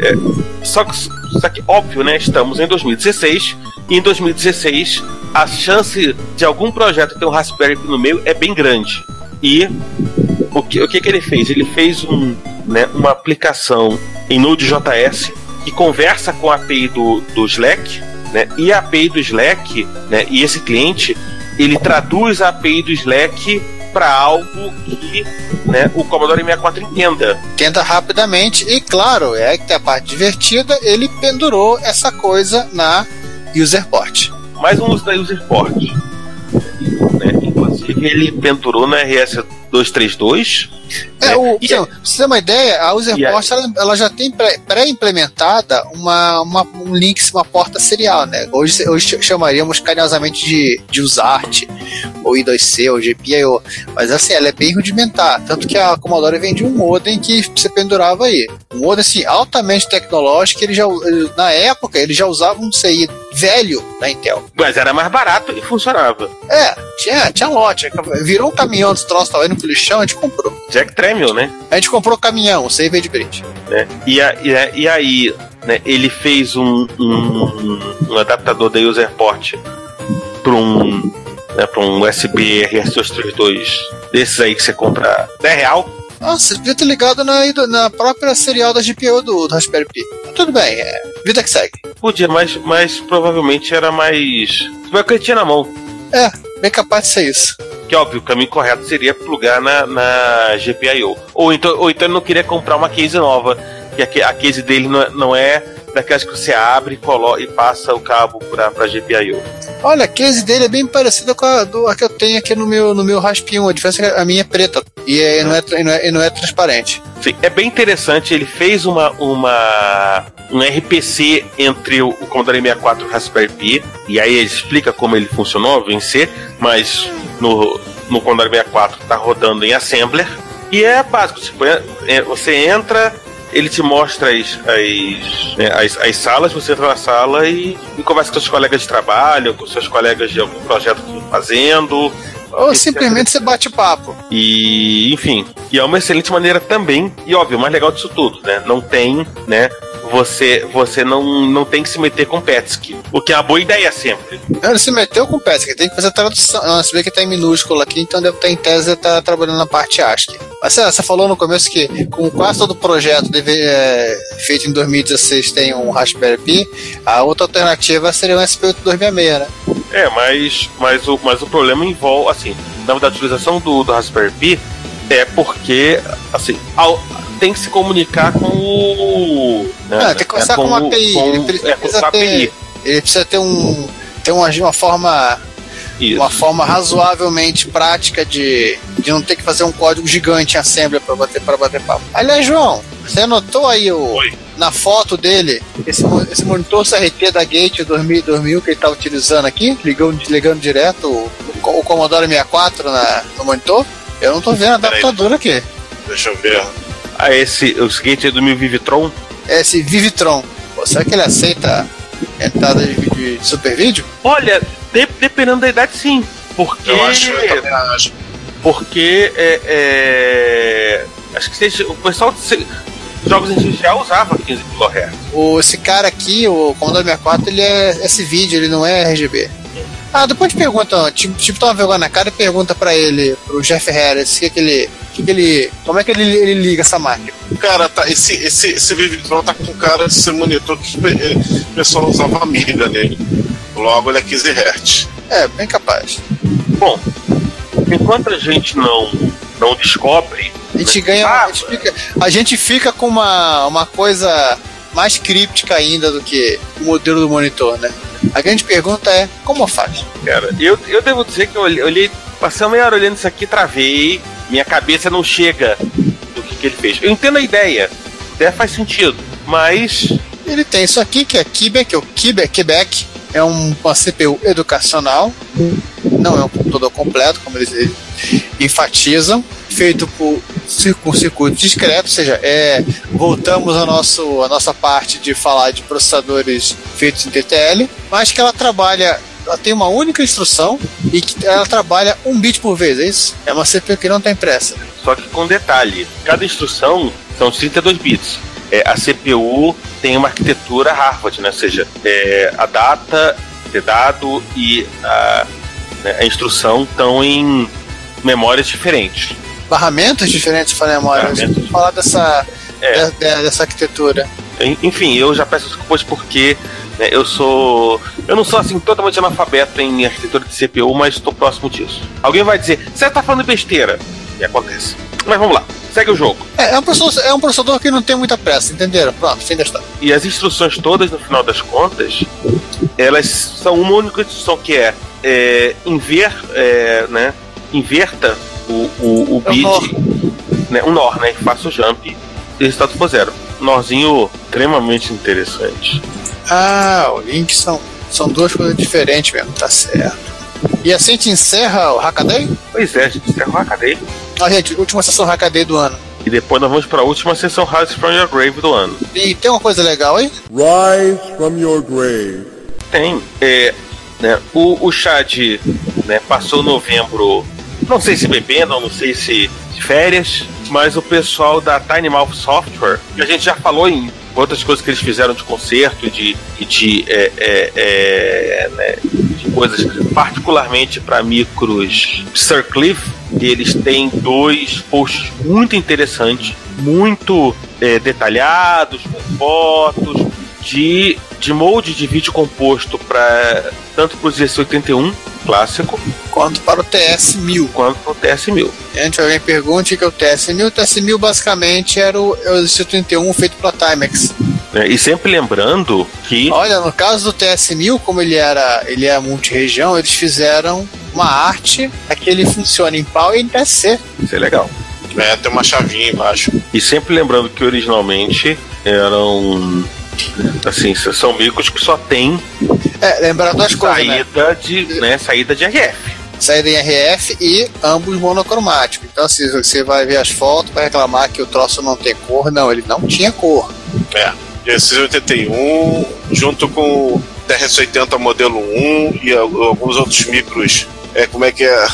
É, só, que, só que, óbvio, né? Estamos em 2016 e em 2016 a chance de algum projeto ter um Raspberry Pi no meio é bem grande. E o que, o que, que ele fez? Ele fez um, né, uma aplicação em Node.js que conversa com a API do, do Slack, né? E a API do Slack, né? E esse cliente, ele traduz a API do Slack para algo que né, o Commodore 64 entenda. Entenda rapidamente e, claro, é que tem a parte divertida, ele pendurou essa coisa na UserPort. Mais um uso da UserPort. Né? Inclusive, ele pendurou na RS 232 É, É, o, e- pra você ter uma ideia, a Userport E ela, ela já tem pré- pré-implementada uma, uma, um link, uma porta serial, né? Hoje, hoje chamaríamos carinhosamente de, de Usart, ou I2C, ou GPIO. Mas assim, ela é bem rudimentar. Tanto que a Commodore vendia um modem que você pendurava aí. Um modem assim, altamente tecnológico, ele já, ele- na época ele já usava um CI velho da Intel. Mas era mais barato e funcionava. É, tinha, tinha lote. Virou um caminhão dos troços, tava indo pro lixão, a gente comprou. Jack Tramiel, né? A gente comprou o caminhão, o CI veio de brinde. né? E, a- e, a- e aí, né, ele fez um, um, um adaptador da UserPort para um, né, pra um USB RS232 desses aí que você compra 10 real. Nossa, devia ter ligado na, na própria serial da GPU do, do Raspberry Pi. Tudo bem, é vida que segue. Podia, mas, mas provavelmente era mais. Vai que ele tinha na mão. É, bem capaz de ser isso. Que óbvio, o caminho correto seria plugar na, na GPIO. Ou então, ou então ele não queria comprar uma case nova. Que a, a case dele não é, não é daquelas que você abre e, colo, e passa o cabo pra, pra GPIO. Olha, a case dele é bem parecida com a, do, a que eu tenho aqui no meu, no meu Raspbian 1. A diferença é que a minha é preta e, é, não, é, não, é, não é transparente. Sim, é bem interessante. Ele fez uma, uma um RPC entre o, o Commodore 64 e o Raspberry Pi. E aí ele explica como ele funcionou, vencer, mas no, no Commodore 64 está rodando em Assembler. E é básico, tipo, é- é- você entra, ele te mostra as, as, né, as, as salas, você entra na sala e, e conversa com seus colegas de trabalho, com seus colegas de algum projeto que estão fazendo. Ou simplesmente você bate papo. E, enfim, e é uma excelente maneira também, e óbvio, o mais legal disso tudo, né? Não tem, né? Você, você não, não tem que se meter com Petsky. O que é uma boa ideia sempre. Ele se meteu com que tem que fazer a tradução. Você vê que tá em minúsculo aqui, então deve estar em tese tá trabalhando na parte ASCII. Mas lá, você falou no começo que, com quase todo projeto deve, é, feito em 2016 tem um Raspberry Pi, a outra alternativa seria um SP8266, né? É, mas, mas, o, mas o problema envolve, assim, na verdade, a utilização do, do Raspberry Pi é porque, assim, ao- tem que se comunicar com o. Né, Ah, tem que conversar com uma o- API, Com, ele é, com precisa a API. Ele precisa ter um. ter uma, uma forma. Isso. Uma forma razoavelmente prática de, de não ter que fazer um código gigante em Assembly para bater, pra bater papo. Aliás, João, você anotou aí o, Oi. na foto dele esse, esse monitor CRT da Gate 2000, 2000 que ele está utilizando aqui, ligando, ligando direto o, o Commodore 64 na, no monitor? Eu não tô vendo adaptador aqui. Deixa eu ver. Ah, esse, o seguinte é do meu Vivitron. É esse Vivitron. Pô, será que ele aceita entrada de, de super vídeo? Olha, dependendo da idade, sim. Porque. Eu acho, eu também acho. Porque é, é, acho que seja, o pessoal de se- jogos em já usava 15 kHz. O, esse cara aqui, o Commodore 64, ele é esse vídeo, ele não é RGB. Ah, depois pergunta, tipo, tipo, toma vergonha na cara e pergunta pra ele, pro Jeff Harris, o que, que ele. Que que ele. Como é que ele, ele liga essa máquina? Cara, tá, esse, esse, esse Vivitron tá com cara de ser monitor que o pessoal usava Amiga nele. Logo ele é 15 Hz. É, bem capaz. Bom, enquanto a gente não, não descobre, A gente ganha. Ah, a, gente fica, a gente fica com uma, uma coisa mais críptica ainda do que o modelo do monitor, né? A grande pergunta é como faz? cara, eu, eu devo dizer que eu olhei, olhei passei uma meia hora olhando isso aqui, travei, minha cabeça não chega do que, que ele fez. Eu entendo a ideia, até faz sentido, mas Ele tem isso aqui que é Quebec, o Quebec, Quebec é um, uma CPU educacional, não é um computador completo, como eles enfatizam, feito por com circuito discreto, ou seja, é, voltamos ao nosso, à nossa parte de falar de processadores feitos em TTL, mas que ela trabalha, ela tem uma única instrução e que ela trabalha um bit por vez, é isso? É uma CPU que não tem pressa. Só que com detalhe, cada instrução são 32 bits. É, a CPU tem uma arquitetura Harvard, né? ou seja, é, a data de dado e a, né, a instrução estão em memórias diferentes. Barramentos diferentes para memória. Barramentos. Vamos falar dessa, É. de- de- dessa arquitetura. En- Enfim, eu já peço desculpas porque né, eu sou. Eu não sou assim totalmente analfabeto em arquitetura de CPU, mas estou próximo disso. Alguém vai dizer, você tá falando besteira. E acontece. Mas vamos lá, segue o jogo. É, é um, processador, é um processador que não tem muita pressa, entenderam? Pronto, fim da história. E as instruções todas, no final das contas, elas são uma única instrução que é, é inver, é, né, inverta o, o, o bit. Uhum. né, um NOR, né? Faço o jump e resultado for zero. Norzinho extremamente interessante. Ah, o Link são, são duas coisas diferentes mesmo, tá certo. E assim a gente encerra o Hackaday? Pois é, a gente encerra o Hackaday. Ah, gente, última sessão Hackaday do ano. E depois nós vamos para a última sessão Rise from Your Grave do ano. E tem uma coisa legal aí? Rise from your grave. Tem. É, né, o, o Chad né, passou novembro, não sei se bebendo, não sei se de férias, mas o pessoal da Tiny Mouth Software, que a gente já falou em outras coisas que eles fizeram de concerto e de, e de, é, é, é, né, de coisas particularmente para micros Sir Cliff, eles têm dois posts muito interessantes, muito é, detalhados, com fotos, de, de molde de vídeo composto para tanto para o ZC81 clássico Quanto para o TS-1000. quanto para o TS1000. Antes alguém pergunte que é o TS-1000. O TS-1000 basicamente era o, é o Z31 feito para Timex. né? E sempre lembrando que Olha, no caso do TS-1000, como ele era, ele é multi-região, eles fizeram uma arte para que ele funcione em pau e em TSC. isso é legal. É, tem uma chavinha embaixo. E sempre lembrando que originalmente eram assim, são micros que só tem É, lembrar duas coisas, né? saída de, né, saída de RF. Saída em RF e ambos monocromáticos. Então, se você vai ver as fotos, vai reclamar que o troço não tem cor. Não, ele não tinha cor. É. E esse 81, junto com o TRS-80 modelo 1 e al- alguns outros micros. É, como é que é?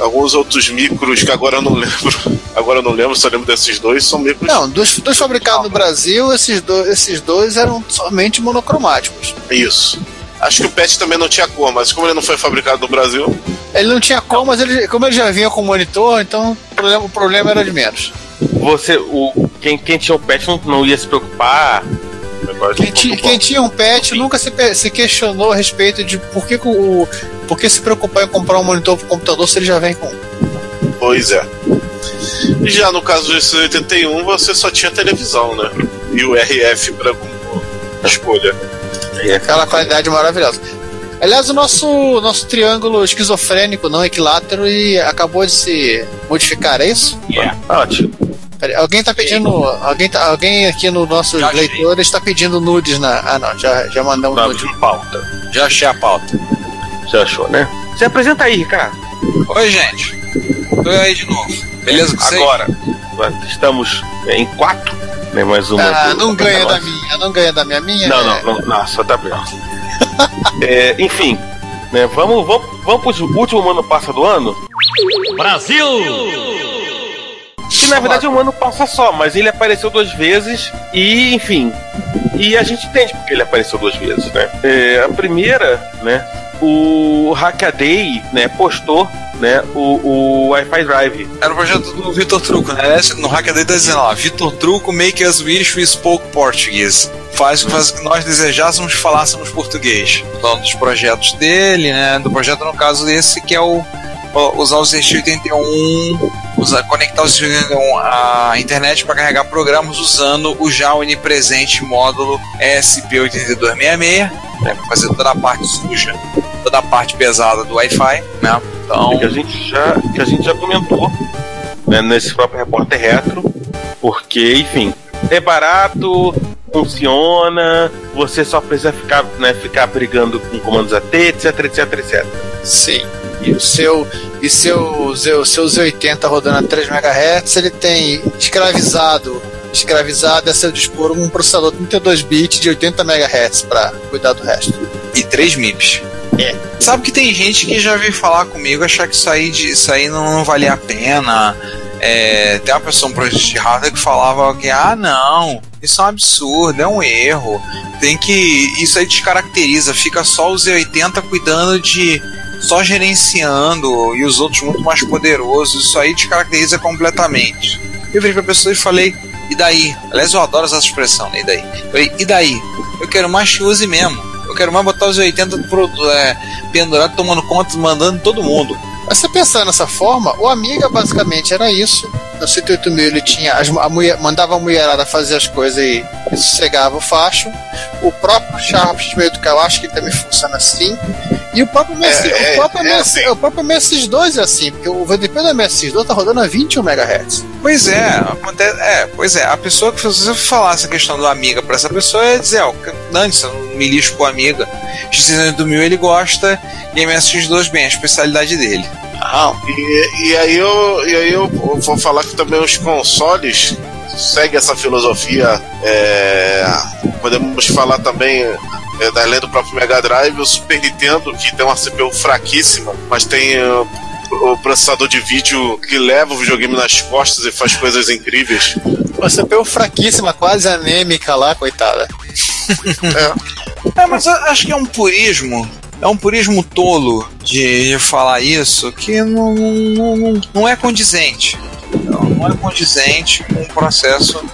Alguns outros micros que agora eu não lembro. Agora eu não lembro, só lembro desses dois, são micros. Não, dos, dos fabricados no Brasil, esses, do, esses dois eram somente monocromáticos. Isso. Acho que o PET também não tinha cor, mas como ele não foi fabricado no Brasil, Ele não tinha cor, mas ele, como ele já vinha com monitor, então o problema, o problema era de menos. Você, o, quem, quem tinha o pet não, não ia se preocupar. Quem, ti- quem tinha um pet nunca se, se questionou a respeito de por que, que o. Por que se preocupar em comprar um monitor pro computador se ele já vem com. um? Pois é. E já no caso desse 81, você só tinha televisão, né? E o RF para escolha. Aquela qualidade maravilhosa. Aliás, o nosso, nosso triângulo esquizofrênico, não equilátero, e acabou de se modificar, é isso? Ótimo. Peraí, alguém tá pedindo. Alguém, tá, alguém aqui no Já achei. leitores está pedindo nudes na. Ah não, já, já mandamos Tá nudes. pauta. Já achei a pauta. Já achou, né? Se apresenta aí, Ricardo. Oi, gente. Tô aí de novo. Beleza com vocês? Agora, estamos em quatro, né? Mais uma. Ah, do- não ganha da minha, não ganha da minha minha. Não, é- não, não, nossa, tá bem. É, enfim, né, vamos, vamos, vamos pro último ano passa do ano? Brasil! Que na verdade é um ano passa só, mas ele apareceu duas vezes e, enfim. E a gente entende porque ele apareceu duas vezes, né? É, a primeira, né? O Hackaday, né, postou né, o, o Wi-Fi Drive. Era o projeto do Vitor Truco, né? No Hackaday tá dizendo lá, Vitor Truco make us wish we spoke Portuguese. Faz com que nós desejássemos falássemos português. Falando dos projetos dele, né? Do projeto, no caso desse, que é o o- usar o ZX81, usar, conectar o ZX81 à internet para carregar programas usando o já onipresente módulo SP8266, né? Para fazer toda a parte suja, toda a parte pesada do Wi-Fi, né? Então, que a gente já, que a gente já comentou né, nesse próprio repórter retro, porque, enfim, é barato, funciona, você só precisa ficar, né, ficar brigando com comandos AT, etc, etc, etc. Sim. E o seu, e seu, seu, seu Z80 rodando a 3 MHz, ele tem escravizado, escravizado a seu dispor um processador 32 bits de 80 MHz para cuidar do resto. e 3 MIPS. É. Sabe que tem gente que já veio falar comigo achar que aí, de, aí não, não valia a pena. É, tem uma pessoa, um projeto de hardware que falava que, ah, não, isso é um absurdo, é um erro. Tem que. Isso aí descaracteriza, fica só o Z80 cuidando de. só gerenciando e os outros muito mais poderosos. Isso aí descaracteriza completamente. Eu virei pra pessoa e falei, e daí? Aliás, eu adoro essa expressão, né? E daí? Eu falei, e daí? Eu quero mais que use mesmo. Eu quero mais botar os 80 pro, é, pendurado, tomando conta, mandando todo mundo. Mas você pensar nessa forma, o Amiga basicamente era isso. No 108 ele tinha as, a mulher, mandava a mulherada fazer as coisas e, sossegava o facho. O próprio Sharp meio do Kawashi que também funciona assim. E o próprio MS, É, o próprio é MS, assim. o próprio MSX2 é assim, porque o VDP do MSX2 tá rodando a 21 MHz. Pois é, acontece, é, pois é, a pessoa que se você falasse a questão do amiga pra essa pessoa ia dizer, ó, eu não me lixo com amiga. X do mil ele gosta e MSX2 bem, a especialidade dele. Ah, e, e, aí eu, e aí eu vou falar que também os consoles seguem essa filosofia. É, podemos falar também é, da lenda do próprio Mega Drive, o Super Nintendo, que tem uma CPU fraquíssima, mas tem uh, o processador de vídeo que leva o videogame nas costas e faz coisas incríveis. Uma CPU fraquíssima, quase anêmica lá, coitada. É, mas eu acho que é um purismo. É um purismo tolo de, de falar isso que não, não, não, não é condizente. Não, não é condizente com o processo.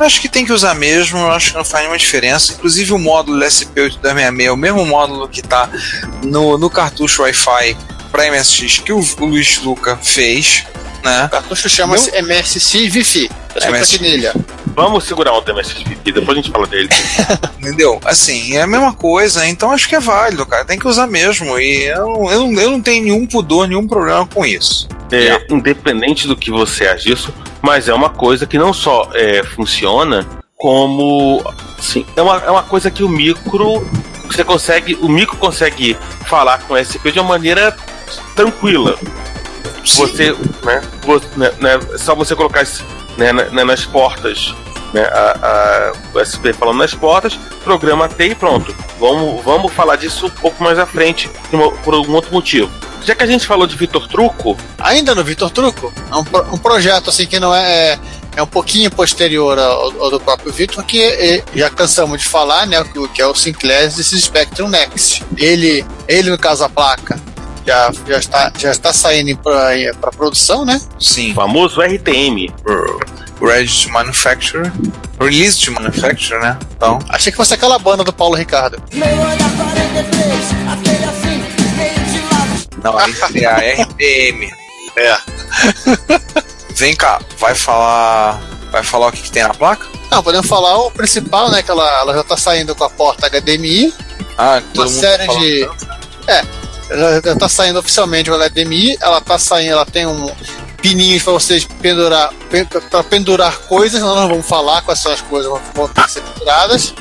Acho que tem que usar mesmo, acho que não faz nenhuma diferença. Inclusive o módulo SP8266 é o mesmo módulo que está no, no cartucho Wi-Fi para MSX que o, o Luiz Luca fez. Né? O cartucho chama-se MSC Wi-Fi. Tá MSX. Vamos segurar o MSX e depois a gente fala dele. [LAUGHS] Entendeu? Assim, é a mesma coisa, então acho que é válido, cara. Tem que usar mesmo. E eu, eu, eu não tenho nenhum pudor, nenhum problema com isso. É, independente do que você acha disso, mas é uma coisa que não só é, funciona, como. Assim, é, uma, é uma coisa que o micro. Você consegue. O micro consegue falar com o SP de uma maneira tranquila. Você, né, você, né, né, só você colocar isso né, na- nas portas, né, a, a- o SP falando nas portas, programa T e pronto. Vamos, vamos falar disso um pouco mais à frente, por por algum outro motivo. Já que a gente falou de Vitor Truco, Ainda no Vitor Truco, é um, um projeto assim que não é. É um pouquinho posterior ao, ao do próprio Vitor, que é- já cansamos de falar, né? Que, o- que é o Sinclair desse Spectrum Next. Ele, ele no caso a placa, já, já, está, já está saindo para produção, né? Sim. o famoso RTM. Ready to Manufacture. Release to Manufacture, né? Então. Achei que fosse aquela banda do Paulo Ricardo. Não, isso é a RPM. [LAUGHS] É. Vem cá, vai falar. Vai falar o que, que tem na placa? Não, podemos falar o principal, né? Que ela, ela já está saindo com a porta HDMI, Ah, uma série de. É, ela já tá saindo oficialmente com a HDMI, ela tá saindo, ela tem um pininhos para vocês pendurar, para pendurar coisas, nós não vamos falar quais são as coisas que vão ter que ser penduradas.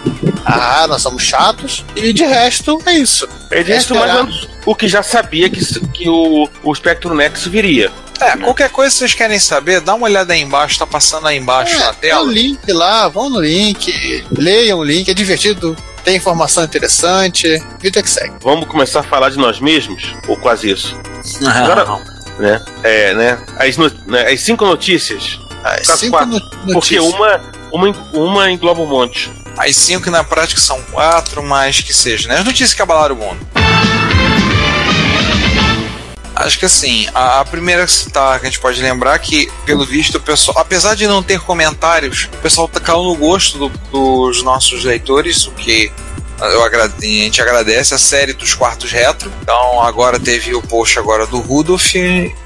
Ah, nós somos chatos. E de resto, é isso. É disso É, mais ou será? menos o que já sabia que, que o, o Spectrum Next viria. É, qualquer coisa que vocês querem saber, dá uma olhada aí embaixo, tá passando aí embaixo na É, tem o tela. link lá, vão no link, leiam o link, é divertido, tem informação interessante, vida que segue. Vamos começar a falar de nós mesmos? Ou quase isso? Ah, Agora- não. Né? É, né? As, no- né? As cinco notícias. As cinco quatro. no- Porque notícias. uma, uma, uma engloba um monte. As cinco que na prática são quatro, mas que seja, né? As notícias que abalaram o mundo. Acho que assim, a, a primeira que citar que a gente pode lembrar que, pelo visto, o pessoal, apesar de não ter comentários, o pessoal tá caiu no gosto do- dos nossos leitores, o que eu agrade- a gente agradece a série dos quartos retro. Então agora teve o post agora do Rudolf,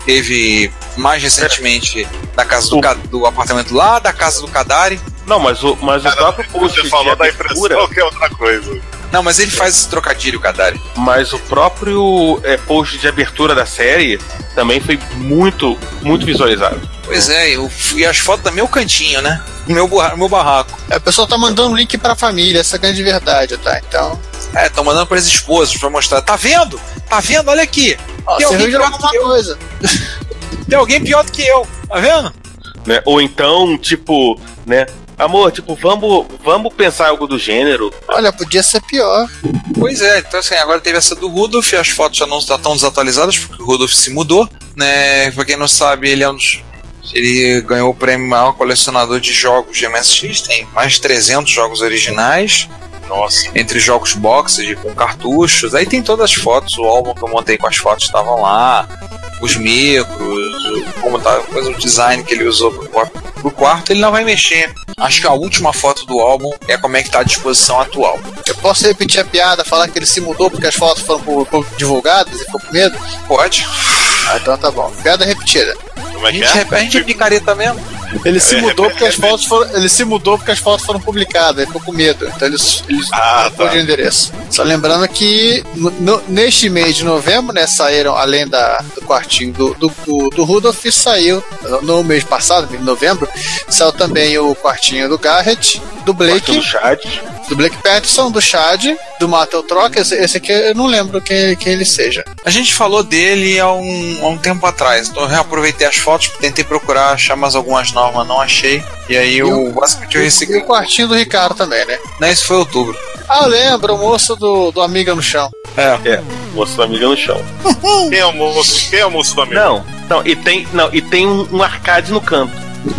teve mais recentemente da casa do, do apartamento lá da casa do Kadari. Não, mas o, mas o próprio post Você de falou da abertura, impressão que é outra coisa. Não, mas ele faz esse trocadilho, Kadari. mas o próprio é, post de abertura da série também foi muito, muito visualizado. Pois é, eu, e as fotos também é o cantinho, né? O meu, meu barraco. A pessoa tá mandando link pra família, essa é a grande verdade, tá? Então, É, estão mandando para as esposas pra mostrar. Tá vendo? Tá vendo? Olha aqui. ó, Tem alguém pior alguma que eu. coisa. Tem alguém pior do que eu. Tá vendo? Né? Ou então, tipo, né? Amor, tipo, vamos, vamos pensar algo do gênero. Olha, podia ser pior. Pois é, então assim, agora teve essa do Rudolf, as fotos já não estão desatualizadas porque o Rudolf se mudou, né? Pra quem não sabe, ele é um dos. Ele ganhou o prêmio maior colecionador de jogos de MSX, tem mais de 300 jogos originais. Nossa. entre jogos boxes com cartuchos. Aí tem todas as fotos, o álbum que eu montei com as fotos estavam lá, os micros, como tá, depois o design que ele usou pro, qua- pro quarto, ele não vai mexer. Acho que a última foto do álbum é como é que tá a disposição atual. Eu posso repetir a piada, falar que ele se mudou porque as fotos foram pu- pu- divulgadas e ficou com medo? Pode? Ah, então tá bom. Piada repetida. Como A é que gente, é? a gente é picareta mesmo. Ele se É, mudou é, porque as é, fotos foram. Ele se mudou porque as fotos foram publicadas, ele ficou com medo. Então ele, ele Ah, tá. de endereço. Só lembrando que no- neste mês de novembro, né, saíram, além da, do quartinho do, do, do, do Rudolph, saiu no mês passado, em novembro, saiu também o quartinho do Garrett, do Blake, do Chad. do Blake Patterson, do Chad, do Matthew Troca. Esse, esse aqui eu não lembro quem, quem ele seja. A gente falou dele há um, há um tempo atrás, então eu reaproveitei as fotos, tentei procurar achar mais algumas normas, não achei. E aí eu basicamente eu E recebi. o quartinho do Ricardo também, né? Não, isso foi outubro. Ah, eu lembro, o moço do, do Amiga no Chão. É. É, moço da amiga no chão. Quem é o moço? Quem é o moço do amigo? Não, não, e tem, não, e tem um, um arcade no canto.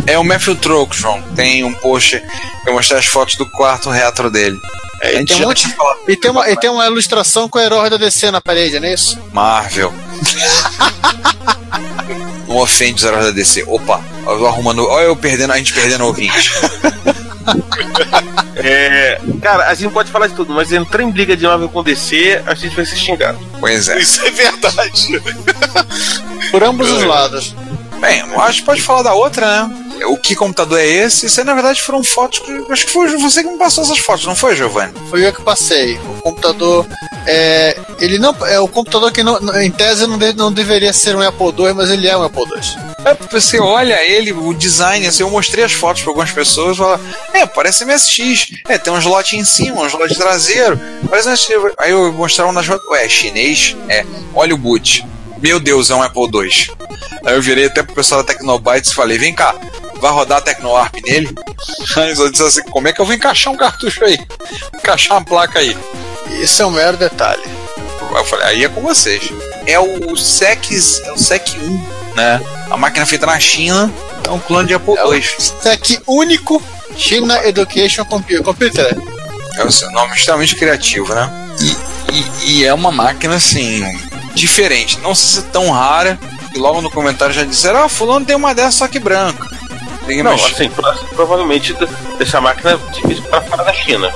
É o Matthew Troco, João. Tem um post. Eu mostrei as fotos do quarto retro dele. É, a gente tem um monte- E tem, uma, e tem uma ilustração com o herói da DC na parede, não é isso? Marvel. Não [LAUGHS] ofende os heróis da DC. Opa, eu arrumando. Olha eu perdendo, a gente perdendo ouvinte. [LAUGHS] [LAUGHS] É, cara, a gente pode falar de tudo, mas entrar em briga de Marvel com DC, a gente vai ser xingado. Pois é. Isso é verdade. [LAUGHS] Por ambos os lados. Bem, acho que pode falar da outra, né? O que computador é esse? Isso aí, na verdade, foram fotos que. Acho que foi você que me passou essas fotos, não foi, Giovanni? Foi eu que passei. O computador. É, ele não é o computador que não, em tese não, de- não deveria ser um Apple II, mas ele é um Apple II. É, você olha ele, o design, assim, eu mostrei as fotos para algumas pessoas e fala, é, parece MSX. É, tem um slot em cima, um slot traseiro. Parece MSX. Aí eu mostrava nas fotos, ué, é chinês? É, olha o boot. Meu Deus, é um Apple II. Aí eu virei até pro pessoal da Tecnobytes e falei, vem cá, vai rodar a Tecnoarp nele? [LAUGHS] Aí eles disseram assim, como é que eu vou encaixar um cartucho aí? Encaixar uma placa aí. Isso é um mero detalhe. Eu falei, aí é com vocês. É o SEC, é o SEC 1, né? A máquina feita na China é um clone de Apple É o II. SEC único China Education Compu- Computer. É o seu nome extremamente criativo, né? E, e- e é uma máquina, assim, diferente. Não sei se é tão rara. E logo no comentário já disseram, ah, fulano tem uma dessa só que branca. Ninguém Não, mexe. assim, pro- provavelmente essa máquina é difícil para fora da China.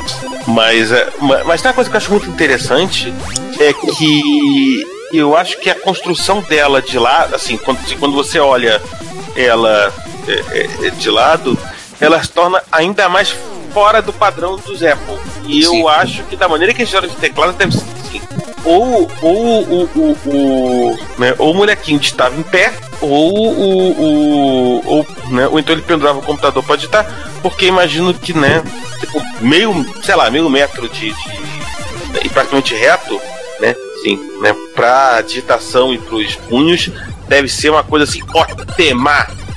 Mas, é, ma- mas tem uma coisa que eu acho muito interessante é que eu acho que a construção dela de lá, assim, quando, quando você olha ela é, é, é, de lado, ela se torna ainda mais fora do padrão dos Apple. E Sim. eu acho que da maneira que eles fizeram de teclado deve ser assim. Ou, ou, o, o, o, né, ou o molequinho estava em pé, ou o, o, ou, né, ou então ele pendurava o computador para digitar, porque imagino que, né, tipo, meio, sei lá, meio metro de, de e praticamente reto, né, sim, né, para digitação e para os punhos, deve ser uma coisa assim, ótima,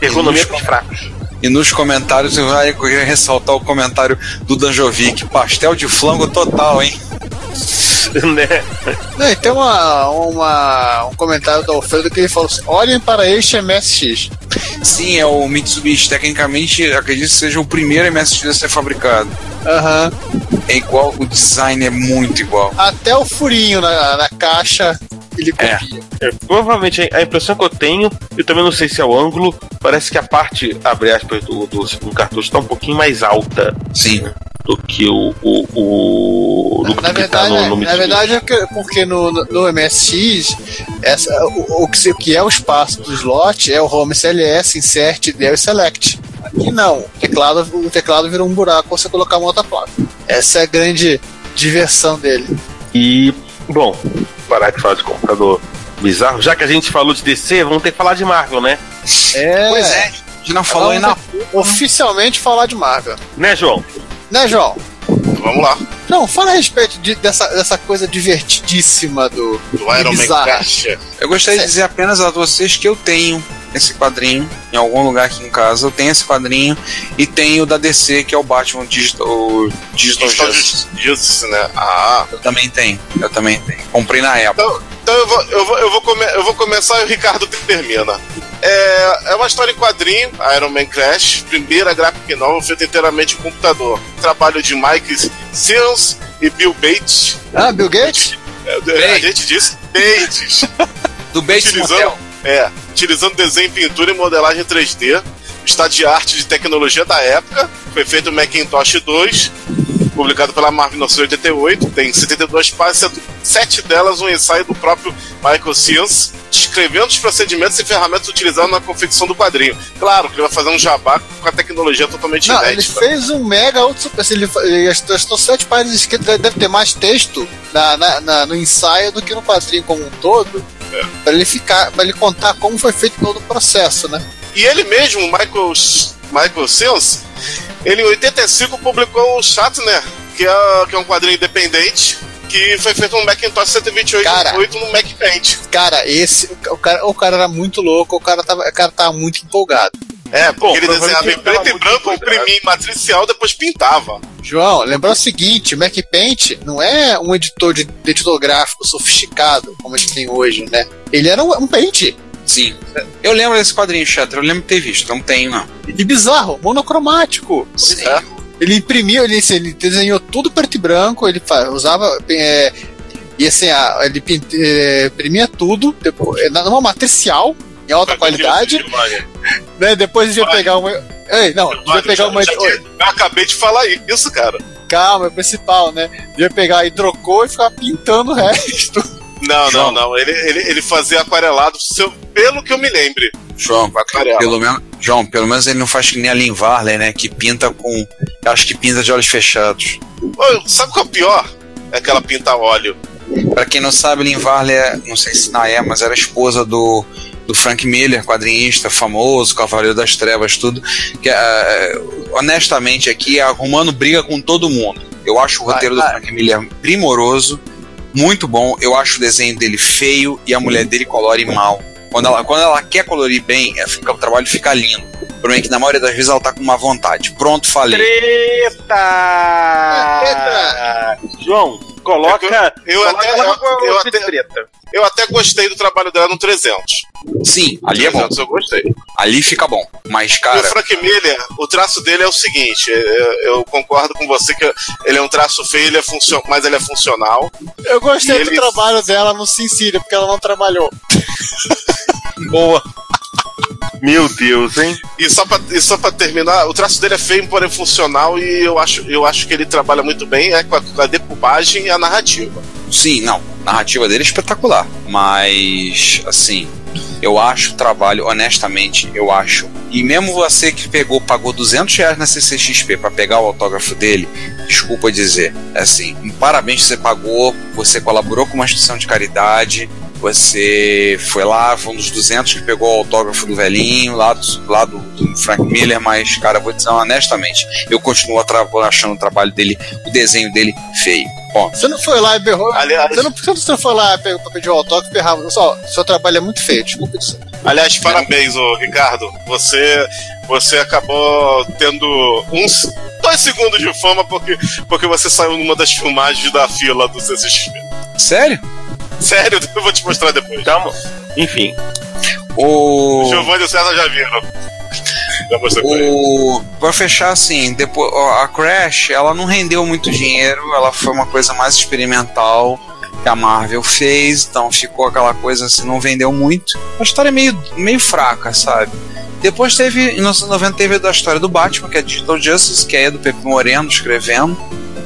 ergonomia para os fracos. E nos comentários eu queria ressaltar o comentário do Danjovic. Pastel de flango total, hein? [LAUGHS] né? Não, e tem uma, uma, um comentário do Alfredo que ele falou assim: olhem para este MSX. Sim, é o Mitsubishi. Tecnicamente, acredito que seja o primeiro MSX a ser fabricado. Aham. É igual, o design é muito igual. Até o furinho na, na caixa ele É. copia. É, provavelmente a impressão que eu tenho, eu também não sei se é o ângulo, parece que a parte, abre aspas, do, do segundo cartucho está um pouquinho mais alta Sim. Do que o. o, o do Na que verdade, tá no, no é- na verdade é que- porque no, no- MSX, essa, o, o que, o que é o espaço do slot é o Home CLS, Insert, Del e Select. Aqui não, o teclado, o teclado virou um buraco pra você colocar uma outra placa. Essa é a grande diversão dele. E, bom, parar de falar de computador bizarro, já que a gente falou de DC, vamos ter que falar de Marvel, né? É, Pois é, a gente não falou aí na. oficialmente falar de Marvel. Né, João? Né, João? Vamos lá. João, fala a respeito de- dessa, dessa coisa divertidíssima do, Do Iron Man. Eu gostaria de dizer apenas a vocês que eu tenho esse quadrinho em algum lugar aqui em casa. Eu tenho esse quadrinho e tenho o da DC, que é o Batman Digital, o Digital Digital Justice. Justice, né? Ah. Eu também tenho, eu também tenho. Comprei na época. Então, então eu, vou, eu, vou, eu, vou come, eu vou começar e o Ricardo termina. É, é uma história em quadrinho, Iron Man Crash, primeira graphic novel feita inteiramente em computador. Trabalho de Mike Simmons e Bill Bates. Ah, Bill Gates? É, a Bates. gente disse Bates. [LAUGHS] Do Bates utilizando, Motel. é, utilizando desenho, pintura e modelagem 3D. Estado de arte de tecnologia da época. Foi feito o Macintosh 2. Publicado pela Marvel em 1988, tem 72 páginas, sete delas um ensaio do próprio Michael Sians, descrevendo os procedimentos e ferramentas utilizados na confecção do quadrinho. Claro que ele vai fazer um jabá com a tecnologia totalmente Não, ele inédita. fez um mega outro super. Ele, ele gastou sete páginas escritas, deve ter mais texto na, na- na- no ensaio do que no quadrinho como um todo. Pra ele ficar, para ele contar como foi feito todo o processo, né? E ele mesmo, Michael, Michael Sims, ele em 85 publicou o Shatner, que é, que é um quadrinho independente, que foi feito no Macintosh 128 Cara. 8 no Mac Paint. Cara, esse. O cara, o cara era muito louco, o cara tava, o cara tava muito empolgado. É, porque ele desenhava em preto e branco, imprimia em matricial, depois pintava. João, lembrar o seguinte, o Mac Paint não é um editor de, de editor gráfico sofisticado como a gente tem hoje, né? Ele era um, um paint. Sim. Eu lembro desse quadrinho, Chatter. Eu lembro de ter visto. Não tenho, não. E bizarro, monocromático. Sim. Ele imprimiu, ele, assim, ele desenhou tudo preto e branco, ele usava. é, e assim, a- ele é, imprimia tudo, depois, é, numa matricial, em alta qualidade, né? Depois devia Vai. pegar uma. Ei, não, devia pegar uma. Já- já- Eu acabei de falar isso, cara. calma, é o principal, né? Devia pegar hidrocor e ficar pintando o resto. Não, João. não, não. Ele, ele, ele fazia aquarelado, se eu- pelo que eu me lembre. João, Aquarela. pelo menos, João, pelo menos ele não faz que nem a Lin Varley, né? Que pinta com. Acho que pinta de olhos fechados. Ô, sabe qual é o pior? É aquela pinta a óleo. Pra quem não sabe, Lin Varley, é, não sei se na é, mas era esposa do, do Frank Miller, quadrinista famoso, Cavaleiro das Trevas, tudo. Que, é, honestamente, aqui, a Romano briga com todo mundo. Eu acho o roteiro vai. do Frank Miller primoroso, muito bom. Eu acho o desenho dele feio e a mulher dele colore mal. Quando ela, quando ela quer colorir bem, é, fica- o trabalho fica lindo. O problema é que na maioria das vezes ela tá com uma vontade. Pronto, falei. Treta! João, coloca. Eu coloca até- eu- eu até- treta. Eu até gostei do trabalho dela no 300. Sim, ali é bom. 300 eu gostei. Ali fica bom. Mas, E o cara, Frank Miller, o traço dele é o seguinte: eu, eu concordo com você que ele é um traço feio, ele é funcio- mas ele é funcional. Eu gostei E do ele- trabalho dela no Sin City, porque ela não trabalhou. [LAUGHS] Boa. Meu Deus, hein? E só pra, e só pra terminar, o traço dele é feio, porém funcional, e eu acho, eu acho que ele trabalha muito bem é com a, com a decupagem e a narrativa. sim, não. A narrativa dele é espetacular. Mas, assim, eu acho o trabalho, honestamente, eu acho. E mesmo você que pegou, pagou 200 reais na CCXP pra pegar o autógrafo dele, desculpa dizer, assim, um parabéns que você pagou, você colaborou com uma instituição de caridade, você foi lá, foi um dos 200 que pegou o autógrafo do velhinho, lá do, lá do, do Frank Miller, mas, cara, vou dizer honestamente, eu continuo achando o trabalho dele, o desenho dele feio. Bom, Você não foi lá e berrou. Aliás, Você não, você não foi lá e pedir o autógrafo e berrava. Só, seu trabalho é muito feio, desculpa dizer. aliás parabéns, ô, Ricardo. Você, você acabou tendo uns dois segundos de fama porque, porque você saiu numa das filmagens da fila do CCXP. sério? [LAUGHS] Sério, eu vou te mostrar depois. Calma. Enfim. O. Giovanni e o César já viram. Já mostrei pra ele. O... Pra fechar assim, depois ó, a Crash, ela não rendeu muito dinheiro, ela foi uma coisa mais experimental que a Marvel fez, então ficou aquela coisa assim, não vendeu muito. A história é meio, meio fraca, sabe? Depois teve, em 1990 teve a história do Batman, que é Digital Justice, que é do Pepe Moreno escrevendo,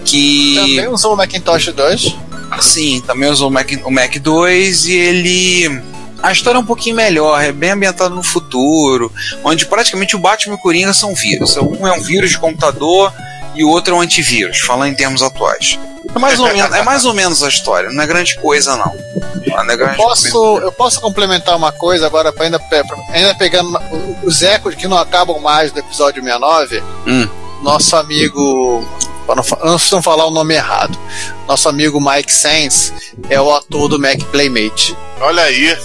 que Também usou o Macintosh 2. Sim, também usou o Mac, o Mac 2 e ele. A história é um pouquinho melhor, é bem ambientada no futuro, onde praticamente o Batman e o Coringa são vírus. Um é um vírus de computador e o outro é um antivírus, falando em termos atuais. É mais ou menos, é mais ou menos a história, não é grande coisa não. Não é grande Posso, eu posso complementar uma coisa agora, pra ainda, pra- ainda pegando os ecos que não acabam mais do episódio 69? Hum. Nosso amigo. Para não, não falar o nome errado. Nosso amigo Mike Sands é o ator do Mac Playmate. Olha aí.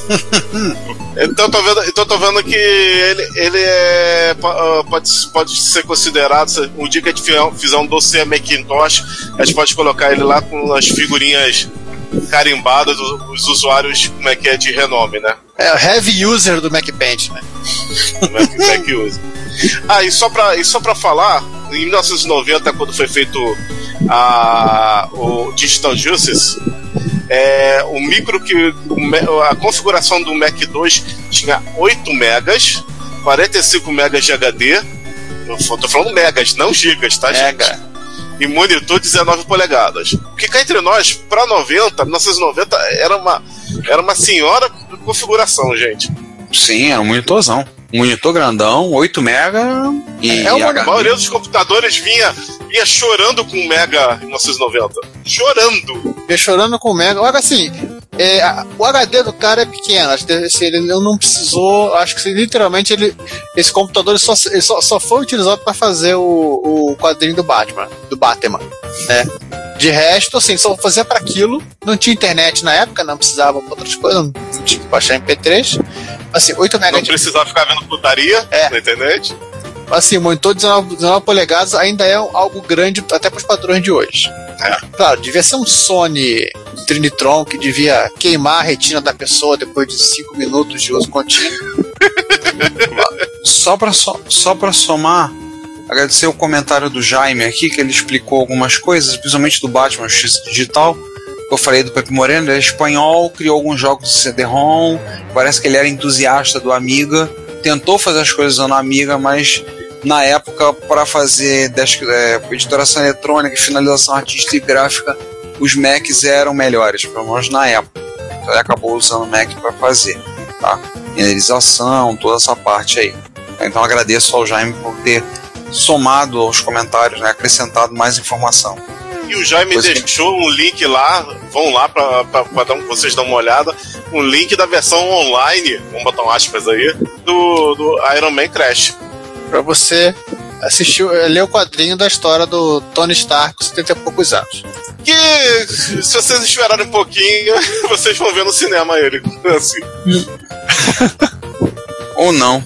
[LAUGHS] então tô vendo, então tô vendo que ele, ele é, ah, pode, pode ser considerado. Um dia que a gente fizer- um dossiê Macintosh, a gente pode colocar ele lá com as figurinhas carimbadas dos usuários, como é que é, de renome, né? É o heavy user do Mac Paint, né? [LAUGHS] Mac, Mac usa. Ah, e só pra, e só pra falar, em 1990, quando foi feito a, o Digital Justice, é, o micro que. a configuração do Mac 2 tinha 8 megas, 45 megas de HD. Eu tô falando megas, não gigas, tá, gente? Mega. e monitor 19 polegadas. O que cá entre nós, para 90, 1990 era uma era uma senhora configuração, gente. Sim, era um monitorzão. Um monitor grandão, 8 mega e É uma, a maioria dos computadores vinha, vinha chorando com mega em 1990. Chorando. Ia chorando com o Mega. Olha assim, é, a- o HD do cara é pequeno. Acho que assim, ele não precisou. Acho que assim, literalmente ele, esse computador ele só, ele só, só foi utilizado para fazer o, o quadrinho do Batman, do Batman, né? De resto, assim, só fazia para aquilo. Não tinha internet na época, não precisava pra outras coisas, não tinha que baixar MP3. Assim, 8 Não MB de precisava ficar vendo putaria É. na internet. assim, monitor 19, 19 polegadas ainda é algo grande até para os padrões de hoje. É. Claro, devia ser um Sony Trinitron que devia queimar a retina da pessoa depois de 5 minutos de uso contínuo. Só para so, só pra somar, agradecer o comentário do Jaime aqui, que ele explicou algumas coisas, principalmente do Batman X Digital. Eu falei do Pepe Moreno, ele é espanhol, criou alguns jogos de CD-ROM, parece que ele era entusiasta do Amiga, tentou fazer as coisas usando Amiga, mas na época, para fazer desk, é, editoração eletrônica, finalização artística e gráfica, os Macs eram melhores, pelo menos na época. Então ele acabou usando o Mac para fazer, tá? Renderização, toda essa parte aí. Então agradeço ao Jaime por ter somado aos comentários, né, acrescentado mais informação. E o Jaime Pois é. deixou um link lá, vão lá um- vocês dar uma olhada, um link da versão online, vamos botar um aspas aí, do, do Iron Man Crash. Pra você assistir, eh, ler o quadrinho da história do Tony Stark com 70 e poucos anos. Que se vocês esperarem um pouquinho, [LAUGHS] vocês vão ver no cinema ele. Assim. Ou não.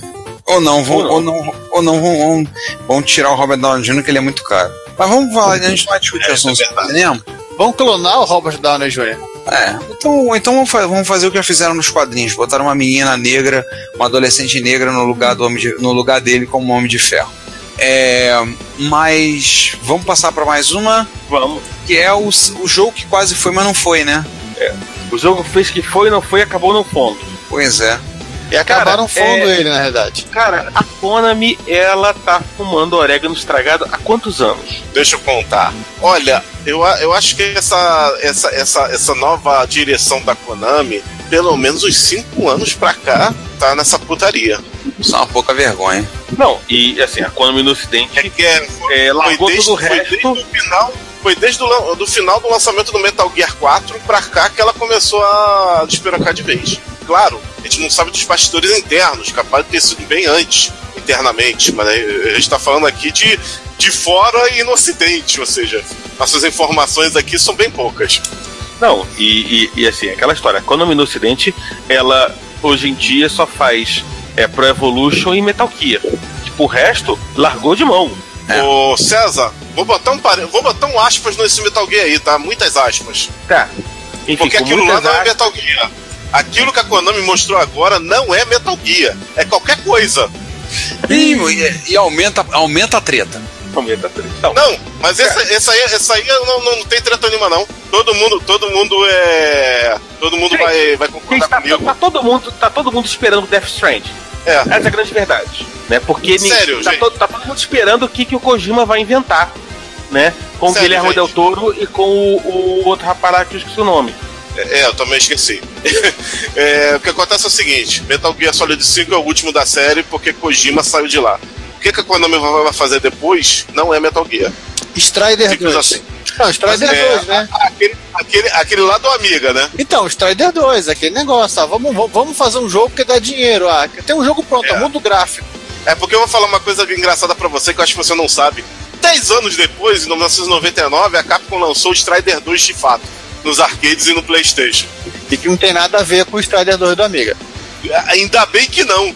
Ou não, vão, Ou não. ou não, ou não vão, vão, vão tirar o Robert Downey Jr., que ele é muito caro. Mas vamos falar, a gente não vai discutir É, assuntos é cinema. Vamos clonar o Robert Downey Jr. É, então, então vamos, fa- vamos fazer o que já fizeram nos quadrinhos: botar uma menina negra, uma adolescente negra no lugar, do homem de- no lugar dele como Homem de Ferro. É, mas vamos passar para mais uma, Vamos. que é o, o jogo que quase foi, mas não foi, né? O jogo fez que foi, não foi, acabou no fundo. Pois é. E acabaram Cara, fundo é- ele, na verdade. Cara, a Konami, ela tá fumando orégano estragado há quantos anos? Deixa eu contar. Olha, eu, eu acho que essa, essa, essa, essa nova direção da Konami, pelo menos uns 5 anos pra cá, tá nessa putaria. Isso é uma pouca vergonha. Não, e assim, a Konami no ocidente É que é, foi, é, foi largou desde, todo o foi resto. desde o final. Foi desde o do final do lançamento do Metal Gear 4 pra cá que ela começou a desperocar de vez. Claro, a gente não sabe dos bastidores internos, capaz de ter sido bem antes, internamente, mas a gente tá falando aqui de, de fora e no ocidente, ou seja, nossas informações aqui são bem poucas. Não, e, e, e assim, aquela história, a Konami no ocidente, ela hoje em dia só faz é, Pro Evolution e Metal Gear. Tipo, o resto largou de mão. É. Ô César, vou botar, um pare... vou botar um aspas nesse Metal Gear aí, tá? Muitas aspas. Tá. Enfim, Porque aquilo lá não é Metal Gear. Aquilo que a Konami mostrou agora não é Metal Gear. É qualquer coisa. E, e- e aumenta, aumenta a treta. Não, Não, mas essa, essa aí, essa aí não, não tem treta nenhuma, não. Todo mundo, todo mundo é. Todo mundo Gente, vai, vai Gente, concordar tá, comigo. tá todo mundo, tá todo mundo esperando o Death Strand. É. Essa é a grande verdade. Né? Porque Sério, tá, gente? todo, tá todo mundo esperando o que, que o Kojima vai inventar. Né? Com o Guilherme gente? Del Toro e com o, o outro rapaz lá que eu esqueci o nome. É, eu também esqueci. [LAUGHS] É, o que acontece é o seguinte: Metal Gear Solid 5 é o último da série porque Kojima saiu de lá. O que, que a Konami vai fazer depois não é Metal Gear. Strider Simples 2. assim. Não, Strider Mas é- 2, né? Aquele, aquele, aquele lá do Amiga, né? Então, Strider 2, aquele negócio, ah, vamos, vamos- fazer um jogo que dá dinheiro. Ah, tem um jogo pronto, É. é mundo gráfico. É porque eu vou falar uma coisa engraçada pra você que eu acho que você não sabe. Dez anos depois, em 1999, a Capcom lançou o Strider 2 de fato, nos arcades e no PlayStation. E que não tem nada a ver com o Strider 2 do Amiga. Ainda bem que não.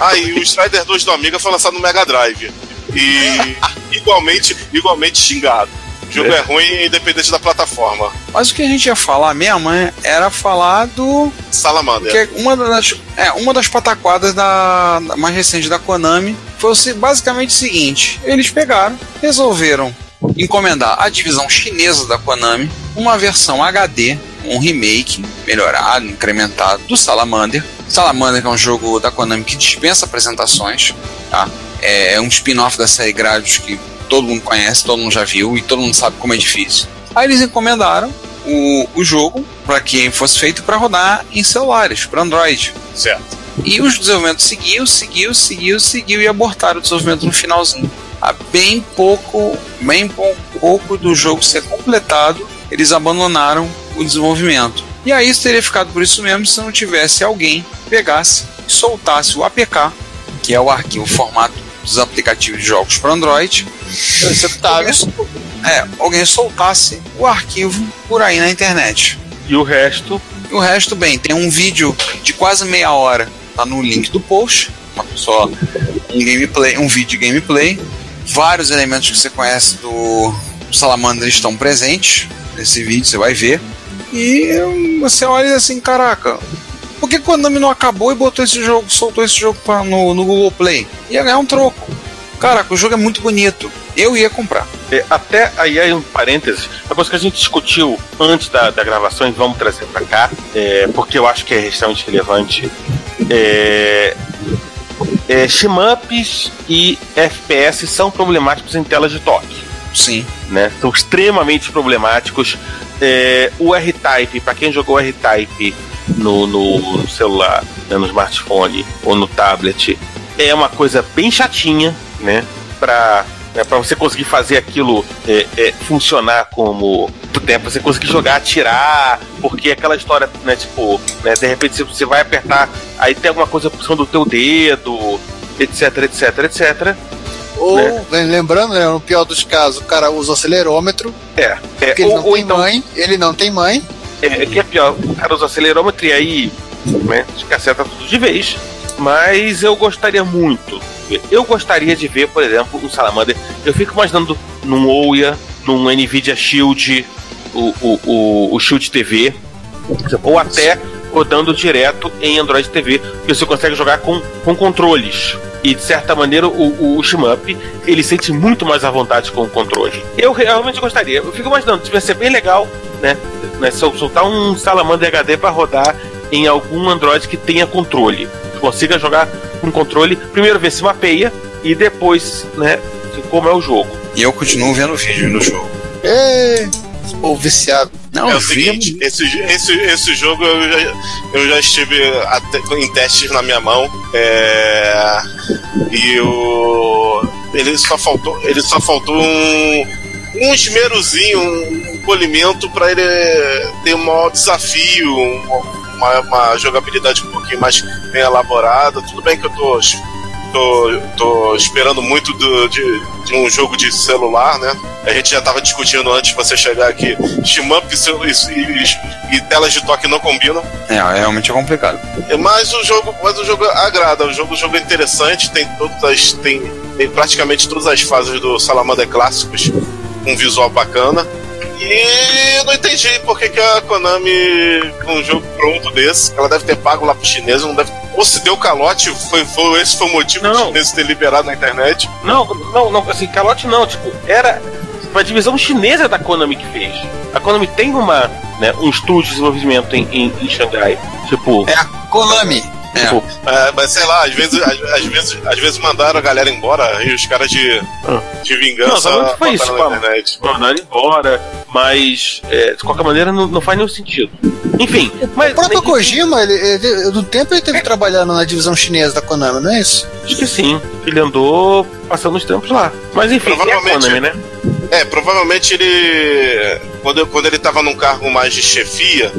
Aí o Strider 2 do Amiga foi lançado no Mega Drive. E [LAUGHS] igualmente, igualmente xingado. O jogo é, ruim independente da plataforma. Mas o que a gente ia falar mesmo né, era falar do. Salamander. Que é uma das, é, uma das pataquadas da, da mais recente da Konami foi basicamente o seguinte: eles pegaram, resolveram encomendar à divisão chinesa da Konami uma versão HD, um remake melhorado, incrementado do Salamander. Salamander é um jogo da Konami que dispensa apresentações, tá? É um spin-off da série Gradius que todo mundo conhece, todo mundo já viu e todo mundo sabe como é difícil. Aí eles encomendaram o, o jogo para que fosse feito para rodar em celulares, para Android. Certo. E o desenvolvimento seguiu, seguiu, seguiu, seguiu e abortaram o desenvolvimento no finalzinho. Há bem pouco, bem pou- pouco do jogo ser completado, eles abandonaram o desenvolvimento. E aí isso teria ficado por isso mesmo se não tivesse alguém que pegasse e soltasse o APK, que é o arquivo formato dos aplicativos de jogos para Android. Executável. É, alguém soltasse o arquivo por aí na internet. E o resto, E o resto, bem, tem um vídeo de quase meia hora, tá no link do post, uma pessoa, um gameplay, um vídeo de gameplay, vários elementos que você conhece do Salamander estão presentes nesse vídeo, você vai ver. E você olha assim, caraca, por que Konami não acabou e botou esse jogo, soltou esse jogo pra- no, no Google Play? Ia ganhar um troco. Caraca, o jogo é muito bonito. Eu ia comprar. é, até aí, aí um parênteses, uma coisa que a gente discutiu antes da, da gravação e vamos trazer pra cá, é, porque eu acho que é extremamente relevante. É, é, shmups e FPS são problemáticos em telas de toque. Sim. né? São extremamente problemáticos. É, o R-Type, para quem jogou R-Type no, no, no celular, né, no smartphone ou no tablet, é uma coisa bem chatinha, né? Pra, né, pra você conseguir fazer aquilo é, é, funcionar como tempo, você conseguir jogar, atirar, porque aquela história, né, tipo, né, de repente você- vai apertar, aí tem alguma coisa por cima do teu dedo, etc, etc, etc. Ou, Né? lembrando, né, no pior dos casos, o cara usa o acelerômetro, É, é porque ele ou, não ou tem então mãe, ele não tem mãe. É, que é pior, o cara usa acelerômetro e aí né, caceta tudo de vez. Mas eu gostaria muito. Eu gostaria de ver, por exemplo, um Salamander. Eu fico imaginando num Ouya, num Nvidia Shield, o, o, o, o Shield TV, ou até rodando direto em Android TV, que você consegue jogar com, com controles. E de certa maneira o, o, o Shmup ele sente muito mais à vontade com o controle. Eu realmente gostaria. Eu fico imaginando, devia ser bem legal, né? né soltar um Salamander HD para rodar em algum Android que tenha controle. Consiga jogar com controle, primeiro ver se mapeia e depois, né, como é o jogo. E eu continuo vendo vídeo no jogo. É, ou viciado. Não, é eu o seguinte, esse, esse, esse jogo eu já, eu já estive até- em testes na minha mão. é, e o. Ele só faltou. Ele só faltou um. Um esmerozinho, um, um polimento para ele ter um maior desafio, um- uma, uma jogabilidade um pouquinho mais bem elaborada. Tudo bem que eu tô tô, tô esperando muito do- de, de um jogo de celular, né? A gente já tava discutindo antes de você chegar aqui. Shmup e, e- e- telas de toque não combinam. É, realmente é complicado. É, Mas o jogo, mas o jogo agrada. O jogo, o jogo é interessante. Tem todas as, tem, tem praticamente todas as fases do Salamander clássicos com um visual bacana. E eu não entendi por que, que a Konami, com um jogo pronto desse, ela deve ter pago lá pro chinês, não deve. Ou se deu calote, foi, foi, esse foi o motivo Não. do chinês ter liberado na internet. Não, não, não, assim, calote não, tipo, era uma divisão chinesa da Konami que fez. A Konami tem uma, né, um estúdio de desenvolvimento em, em, em Xangai. Tipo, É a Konami. É. Tipo, é, mas sei lá, às vezes, às, às vezes, às vezes mandaram a galera embora e os caras de, de Não, vingança onde foi isso, mandaram embora, mas é, de qualquer maneira não, não faz nenhum sentido. Enfim, mas O próprio mas- Kojima, ele, ele, no tempo ele teve trabalhando na divisão chinesa da Konami, não é isso? acho que sim. Ele andou passando os tempos lá. Mas enfim, é a Provavelmente. Konami, né? É, provavelmente ele. Quando, quando ele tava num cargo mais de chefia,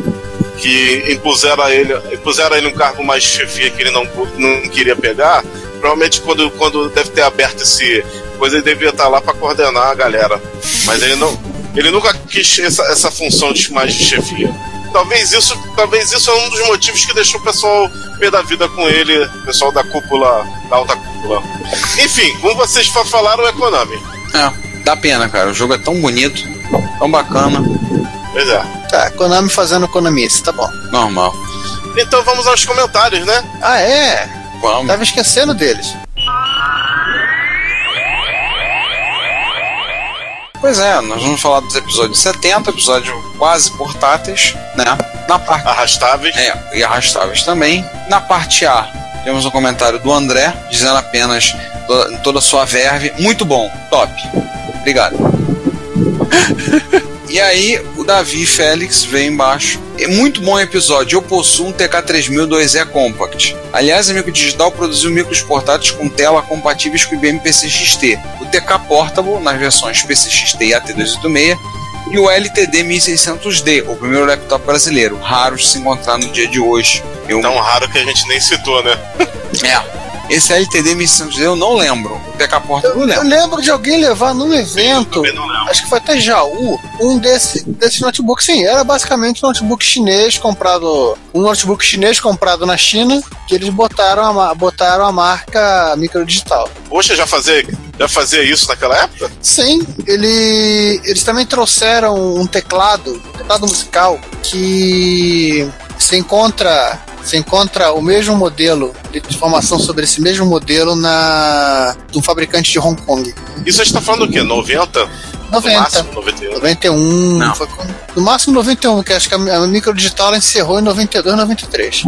que impuseram a ele, impuseram a ele um cargo mais de chefia que ele não, não queria pegar, provavelmente quando, quando deve ter aberto esse coisa, ele devia estar lá para coordenar a galera. Mas ele não. Ele nunca quis essa, essa função de mais de chefia. Talvez isso, talvez isso é um dos motivos que deixou o pessoal pé da vida com ele, o pessoal da cúpula, da alta cúpula. Enfim, como vocês fa- falaram, é Konami. É, dá pena, cara. O jogo é tão bonito, tão bacana. Pois é. Tá, Konami fazendo Konamice, tá bom. Normal. Então vamos aos comentários, né? Ah, é? Vamos. Tava esquecendo deles. Pois é, nós vamos falar dos episódios 70, episódios quase portáteis, né? Na parte. Arrastáveis. É, e arrastáveis também. Na parte A, temos um comentário do André, dizendo apenas toda, toda a sua verve. Muito bom, top. Obrigado. [LAUGHS] E aí, o Davi Félix vem embaixo. É muito bom episódio. Eu possuo um TK3000 2E Compact. Aliás, a Micro Digital produziu micros portáteis com tela compatíveis com o IBM PCXT. O TK Portable, nas versões PCXT e AT286, e o LTD 1600D, o primeiro laptop brasileiro, raro de se encontrar no dia de hoje. Eu, Tão raro que a gente nem citou, né? é. Esse LTD 1600D eu não lembro. O Portable eu Eu lembro. lembro de alguém levar num evento, não acho que foi até Jaú, um desse, desse notebook. Sim, era basicamente um notebook chinês comprado. Um notebook chinês comprado na China, que eles botaram a, botaram a marca microdigital. Poxa, já fazia, já fazia isso naquela época? Sim, ele, eles também trouxeram um teclado, um teclado musical, que se encontra, se encontra o mesmo modelo de informação sobre esse mesmo modelo na de um fabricante de Hong Kong. Isso a gente tá falando o quê? 90? No 90. máximo, 91. 91, Não. foi com- no máximo 91, que acho que a, a microdigital encerrou em 92, 93.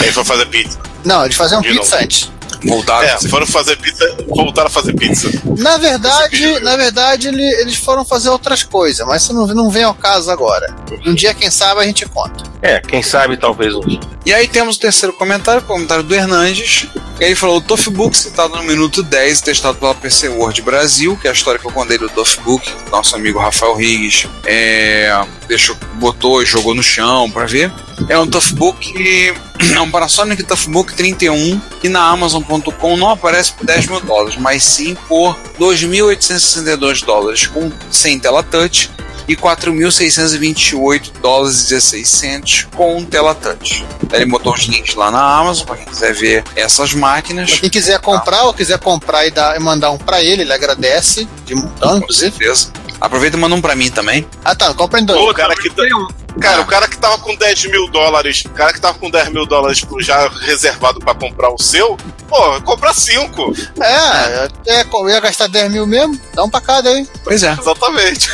Aí foi fazer pizza. Não, eles faziam De pizza novo. antes. Voltaram. É, foram fazer pizza, voltaram a fazer pizza. Na verdade, na verdade, ele- eles foram fazer outras coisas, mas isso não, não vem ao caso agora. Um dia, quem sabe, a gente conta. É, quem sabe talvez um dia. E aí temos o terceiro comentário, o comentário do Hernandes. que Ele falou: o Toughbook citado no minuto 10, testado pela PC World Brasil, que é a história que eu contei do Toughbook, nosso amigo Rafael Riggs é, deixou, botou e jogou no chão pra ver. É um Toughbook, é um Panasonic Toughbook 31, que na Amazon.com não aparece por 10 mil dólares, mas sim por 2.862 dólares, com, sem tela touch e 4.628 dólares e 16 centos com tela touch. Ele botou os links lá na Amazon para quem quiser ver essas máquinas. Quem quiser comprar ou quiser comprar e, dar, e mandar um pra ele, ele agradece, de montão, Com inclusive. certeza. Aproveita e manda um pra mim também. Ah tá, compra em dois. O cara que tá- Cara, o cara que tava com 10 mil dólares, o cara que tava com 10 mil dólares já reservado pra comprar o seu, pô, compra 5. É, até eu ia gastar 10 mil mesmo, dá um pra cada aí. Pois é. Exatamente.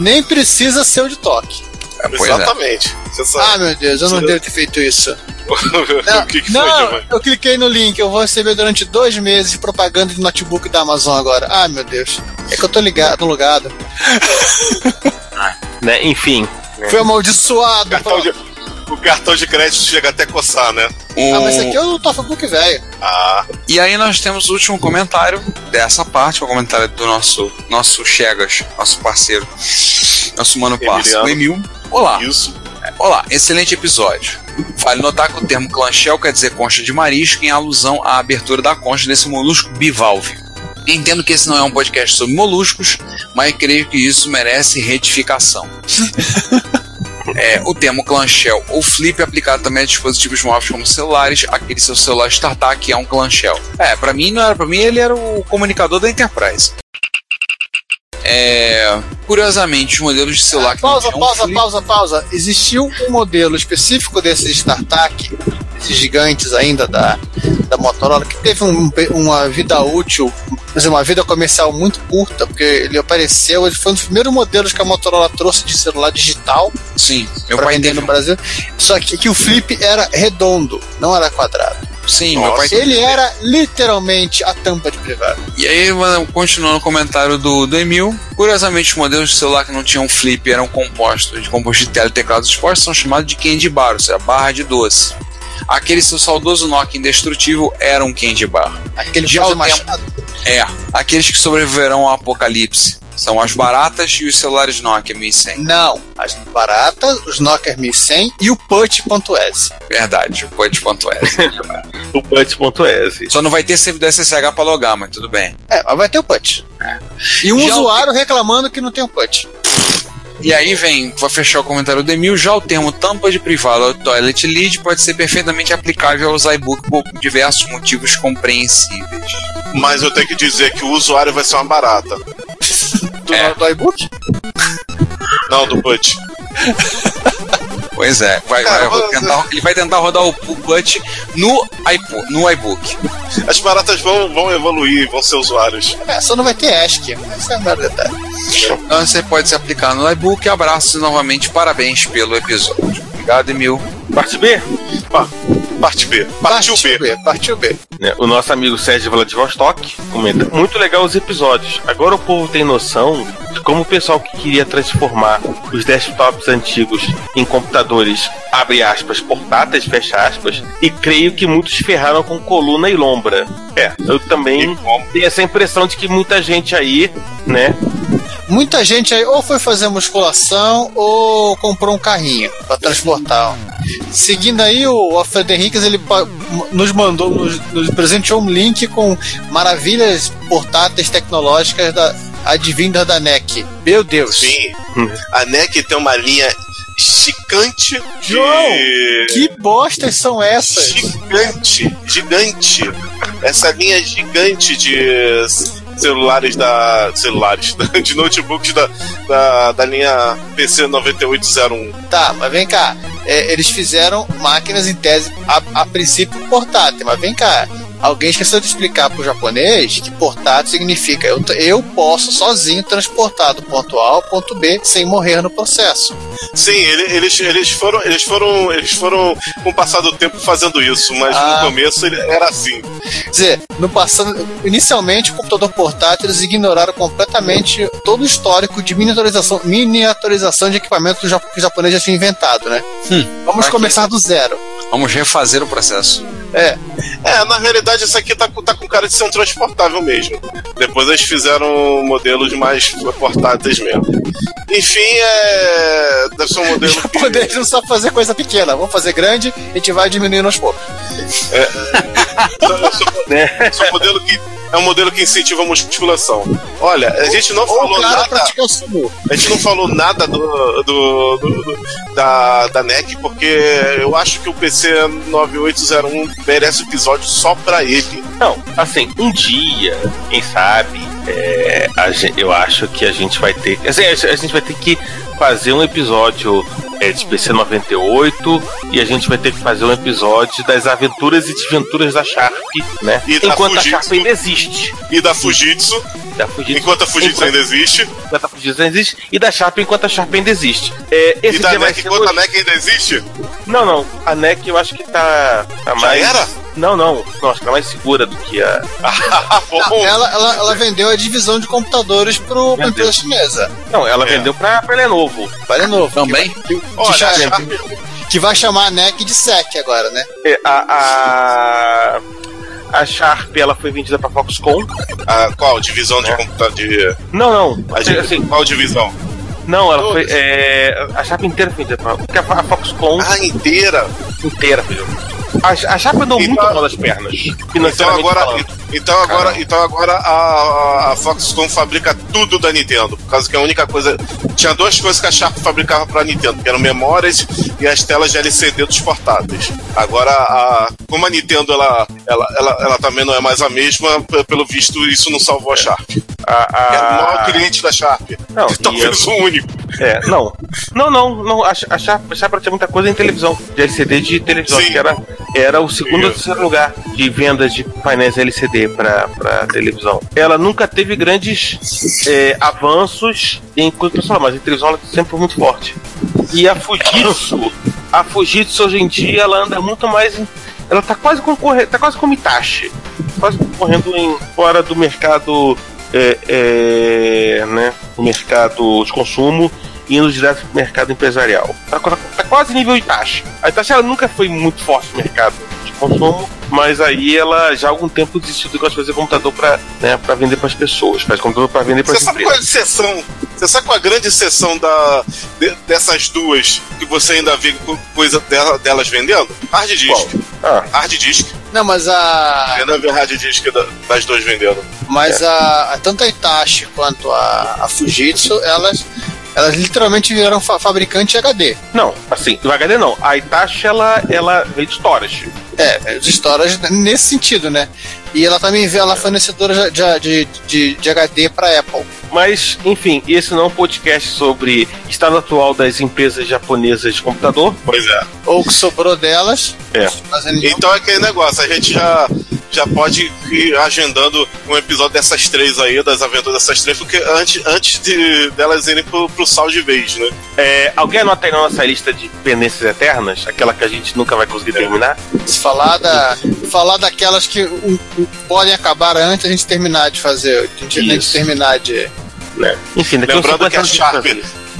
Nem precisa ser o de toque. É, pois é. Exatamente. Você Ah, meu Deus, eu não Você- devo ter feito isso. [LAUGHS] o que, que foi, não, eu cliquei no link, eu vou receber durante dois meses de propaganda de notebook da Amazon agora. Ah, meu Deus. É que eu tô ligado, logado. [LAUGHS] Né? Enfim, Fui amaldiçoado. Cartão de- o cartão de crédito chega até a coçar, né? O- Ah, mas esse aqui é o Tofabook velho. Ah, E aí nós temos o último comentário dessa parte, o comentário do nosso, nosso Chegas, nosso parceiro, nosso mano parceiro, o Emil. Olá, isso. olá, excelente episódio. Vale notar que o termo clanchel quer dizer concha de marisco em alusão à abertura da concha desse molusco bivalve. Entendo que esse não é um podcast sobre moluscos, mas creio que isso merece retificação. [LAUGHS] É, o termo clanchel ou flip é aplicado também a dispositivos móveis como celulares, aquele seu celular startup que é um clanchel. É, pra mim não era, para mim ele era o comunicador da Enterprise. É, curiosamente, os modelos de celular que não Pausa, tinham pausa, flip- pausa, pausa. Existiu um modelo específico desses StarTAC, esses gigantes ainda da, da Motorola, que teve um- uma vida útil, uma vida comercial muito curta, porque ele apareceu, ele foi um dos primeiros modelos que a Motorola trouxe de celular digital Sim, meu para pai vender no Brasil. Só que, que o flip era redondo, não era quadrado. Sim, Nossa. meu pai Ele era literalmente a tampa de privado. E aí, continuando o comentário do, do Emil, curiosamente os modelos de celular que não tinham flip eram compostos de composto de tela e teclados expostos são chamados de candy bar, ou seja, barra de doce. Aquele seu saudoso Nokia indestrutível era um candy bar. Aquele Já fazia o machado. É, aqueles que sobreviverão ao apocalipse são as baratas e os celulares Nokia 1100. Não, as baratas, os Nokia 1100 e o Punch.es. Verdade, o punch.es. [LAUGHS] o punch.es. Só não vai ter servidor SSH pra logar, mas tudo bem. É, mas vai ter o Punch. E um Já o- usuário reclamando que não tem o Punch. E aí vem, vou fechar o comentário do Emil, já o termo tampa de privado ou toilet lead pode ser perfeitamente aplicável aos iBook por diversos motivos compreensíveis. Mas eu tenho que dizer que o usuário vai ser uma barata. [LAUGHS] Do, É. do iBook? Não, do Put. [LAUGHS] Pois é, vai, Cara, vai tentar- ele vai tentar rodar o, o Punch no, iPo, no iBook. As baratas vão, vão evoluir, vão ser usuários. É, só não vai ter ASCII. Esse é o maior detalhe. Então você pode se aplicar no iBook. Abraços e novamente parabéns pelo episódio. Obrigado, Emil. Parte B? Parte B. Partiu B. Partiu B. né? O nosso amigo Sérgio Vladivostok comenta: Muito legal os episódios. Agora o povo tem noção de como o pessoal que queria transformar os desktops antigos em computadores, abre aspas, portáteis, fecha aspas, e creio que muitos ferraram com coluna e lombra. É, eu também tenho essa impressão de que muita gente aí, né? Muita gente aí ou foi fazer musculação ou comprou um carrinho para transportar. Seguindo aí, o Alfredo Henriques ele nos mandou, nos, nos presenteou um link com maravilhas portáteis tecnológicas da advindas da NEC. Meu Deus. Sim. A NEC tem uma linha gigante de. João, Que bostas são essas? Gigante, gigante. Essa linha gigante de celulares da. celulares, [LAUGHS] de notebooks da, da, da linha PC 9801. Tá, mas vem cá. É, eles fizeram máquinas em tese, a, a princípio, portátil, mas vem cá. Alguém esqueceu de explicar pro japonês que portátil significa eu, eu posso sozinho transportar do ponto A ao ponto B sem morrer no processo. Sim, ele- eles, eles foram. Eles foram. Eles foram com o passar do tempo fazendo isso, mas Ah. no começo ele era assim. Quer dizer, no passado, inicialmente o computador portátil eles ignoraram completamente todo o histórico de miniaturização, miniaturização de equipamento que o jap- que o japonês já tinha inventado, né? Vamos pra quê? começar do zero. Vamos refazer o processo. É, É, na realidade, isso aqui tá, com- tá com cara de ser um transportável mesmo. Depois eles fizeram modelos mais portáteis mesmo. Enfim, é. Deve ser um [LAUGHS] modelo. que- japonês não sabe fazer coisa pequena. Vamos fazer grande, a gente vai diminuindo aos poucos. [LAUGHS] É um modelo que é um modelo que incentiva a musculação. Olha, a gente não Ou falou nada. A gente não falou nada do, do- do- do- da, da NEC, porque eu acho que o PC 9801 merece um episódio só pra ele. Não, assim, um dia, quem sabe, é, a gen- eu acho que a gente vai ter. Assim, a gente vai ter que fazer um episódio é, de PC 98 e a gente vai ter que fazer um episódio das aventuras e desventuras da Sharp, né? E da Enquanto a. Sharp ainda existe. E da Fujitsu, Da Fujitsu, enquanto a Fujitsu enquanto- ainda existe. enquanto a Fujitsu ainda existe. E da Sharp enquanto a Sharp ainda existe. É, esse E da NEC enquanto a hoje. NEC ainda existe. Não, não. A NEC eu acho que tá, tá Já mais. era? Não, não. Não, acho que tá mais segura do que a. [LAUGHS] Ah, bom. Ela, ela, ela vendeu a divisão de computadores pro, pra Vendeu. empresa chinesa. Não, ela É. vendeu pra, pra Lenovo. Vale novo. Também? Que, que, Olha, já- que vai chamar a NEC de SEC agora, né? É, a, a, a Sharp ela foi vendida pra Foxconn. a- qual? Divisão de É. computador de. Não, não. A Assim, qual divisão? não, ela Todas. foi. é, a Sharp inteira foi vendida pra. Porque a, a Foxconn Ah, inteira. inteira, filho. A, a Sharp andou Então- muito mal das pernas. Então agora. Então agora, Caramba. então agora a, a Foxconn fabrica tudo da Nintendo, por causa que a única coisa tinha duas coisas que a Sharp fabricava para Nintendo, que eram memórias e as telas de LCD dos portáteis. Agora, a, como a Nintendo ela, ela, ela, ela também não é mais a mesma, pelo visto isso não salvou a Sharp. A, É o maior a, cliente da Sharp. não, [LAUGHS] Talvez o único. É, não. Não, não, não. A, a Sharp, a Sharp tinha muita coisa em televisão, de LCD de televisão, Sim. que era, era o segundo ou terceiro lugar de vendas de painéis LCD para televisão. Ela nunca teve grandes é, avanços em coisa pessoal, mas em televisão ela sempre foi muito forte. E a Fujitsu, a Fujitsu hoje em dia ela anda muito mais ela tá quase concorrendo, tá quase como Itachi, quase concorrendo em fora do mercado é, é, né, o mercado de consumo indo direto pro mercado empresarial. Tá, tá- tá quase nível Itachi. A Itachi ela nunca foi muito forte no mercado consumo, mas aí ela já há algum tempo desistiu do negócio de fazer computador para né, pra vender para as pessoas, faz computador para vender para Você as sabe qual é a exceção? Você sabe qual é a grande exceção da, de- dessas duas que você ainda vê co- coisa dela- delas vendendo? Hard disk. Ah, Hard disk. Não, mas a. Ainda vê hard disk da- das duas vendendo. Mas a, a- tanto a Itachi quanto a, a Fujitsu, elas, elas literalmente viraram fa fabricante de HD. não, assim, do HD não. A Itachi ela, ela veio de storage. É, as histórias nesse sentido, né? E ela também vê ela é fornecedora de, de, de, de HD para Apple. Mas, enfim, esse não é um podcast sobre estado atual das empresas japonesas de computador. Pois é. Ou o que sobrou delas. É. Então é aquele negócio, a gente já, já pode ir agendando um episódio dessas três aí, das aventuras dessas três, porque antes, antes de delas irem pro, pro sal de vez, né? É, alguém anota aí na nossa lista de pendências eternas, aquela que a gente nunca vai conseguir terminar? Se falar, da, falar daquelas que um, um, podem acabar antes a gente terminar de fazer. A gente, terminar de. Né? Enfim, Lembrando 50 que a Sharp,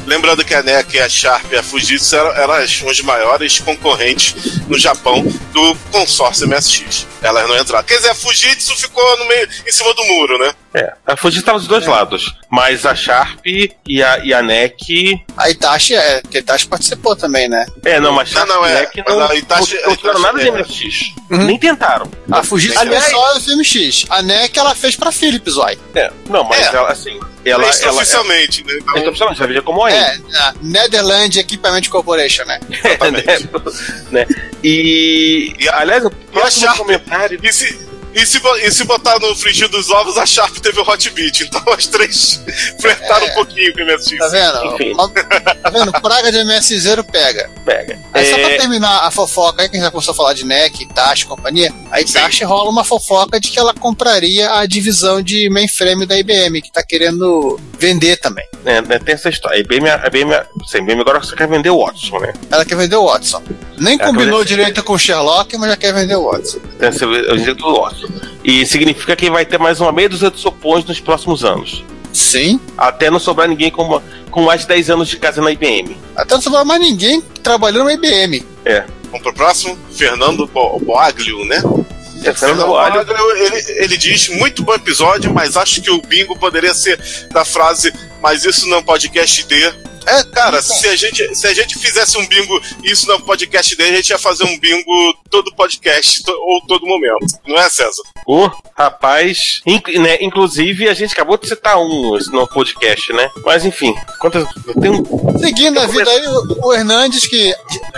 lembrando que a NEC, a Sharp e a Fujitsu eram, eram os maiores concorrentes no Japão do consórcio MSX. Elas não entraram. Quer dizer, a Fujitsu ficou no meio, em cima do muro, né? É, a Fujitsu estava dos dois lados, mas a Sharp e a, e a NEC. A Itachi, é, porque a Itachi participou também, né? É, não, mas Sharp Não, não, e é, NEC não, a Itachi- não, não tiveram a nada de MSX. Uhum. Nem tentaram. A Fujitsu Aliás- foi só o FMX. A NEC ela fez pra Philips, uai. É, não, mas É. ela, assim, ela. Ela, oficialmente, né? Então, ela, já veja como é. É, a Netherland Equipment Corporation, né? [LAUGHS] exatamente. [LAUGHS] né? E, E aliás, o e a próximo Sharp? comentário. E se, e, se, e se botar no frigir dos ovos, a Sharp teve o Hot Beat. Então as três [LAUGHS] flertaram um pouquinho com o MSX. Tá vendo? Enfim. Tá vendo? Praga de MSZ pega. Pega. Aí só pra É, terminar a fofoca aí, que a gente já começou a falar de NEC, Itachi e companhia, a Itachi rola uma fofoca de que ela compraria a divisão de mainframe da IBM, que tá querendo vender também. né, né, tem essa história. A IBM, a IBM, assim, a IBM agora só quer vender o Watson, né? Ela quer vender o Watson. Nem É, combinou direito com o Sherlock, mas já quer vender o Watson. Tem essa- o jeito do Watson. E significa que vai ter mais uma meia dúzia de sopões nos próximos anos. Sim. Até não sobrar ninguém com, com mais de 10 anos de casa na IBM. Até não sobrou mais ninguém trabalhando na IBM. É. Vamos pro próximo? Fernando Bo Boaglio, né? É, Fernando Boalho. Boaglio, ele, ele diz, muito bom episódio, mas acho que o bingo poderia ser da frase, mas isso não é um podcast de... É, Cara, se a, gente, se a gente fizesse um bingo, isso um podcast dele, a gente ia fazer um bingo todo podcast, to- ou todo momento. Não é, César? O rapaz. inc- né, inclusive, a gente acabou de citar um no podcast, né? Mas enfim, quantas. Um. Seguindo a vida aí, o, o Hernandes que.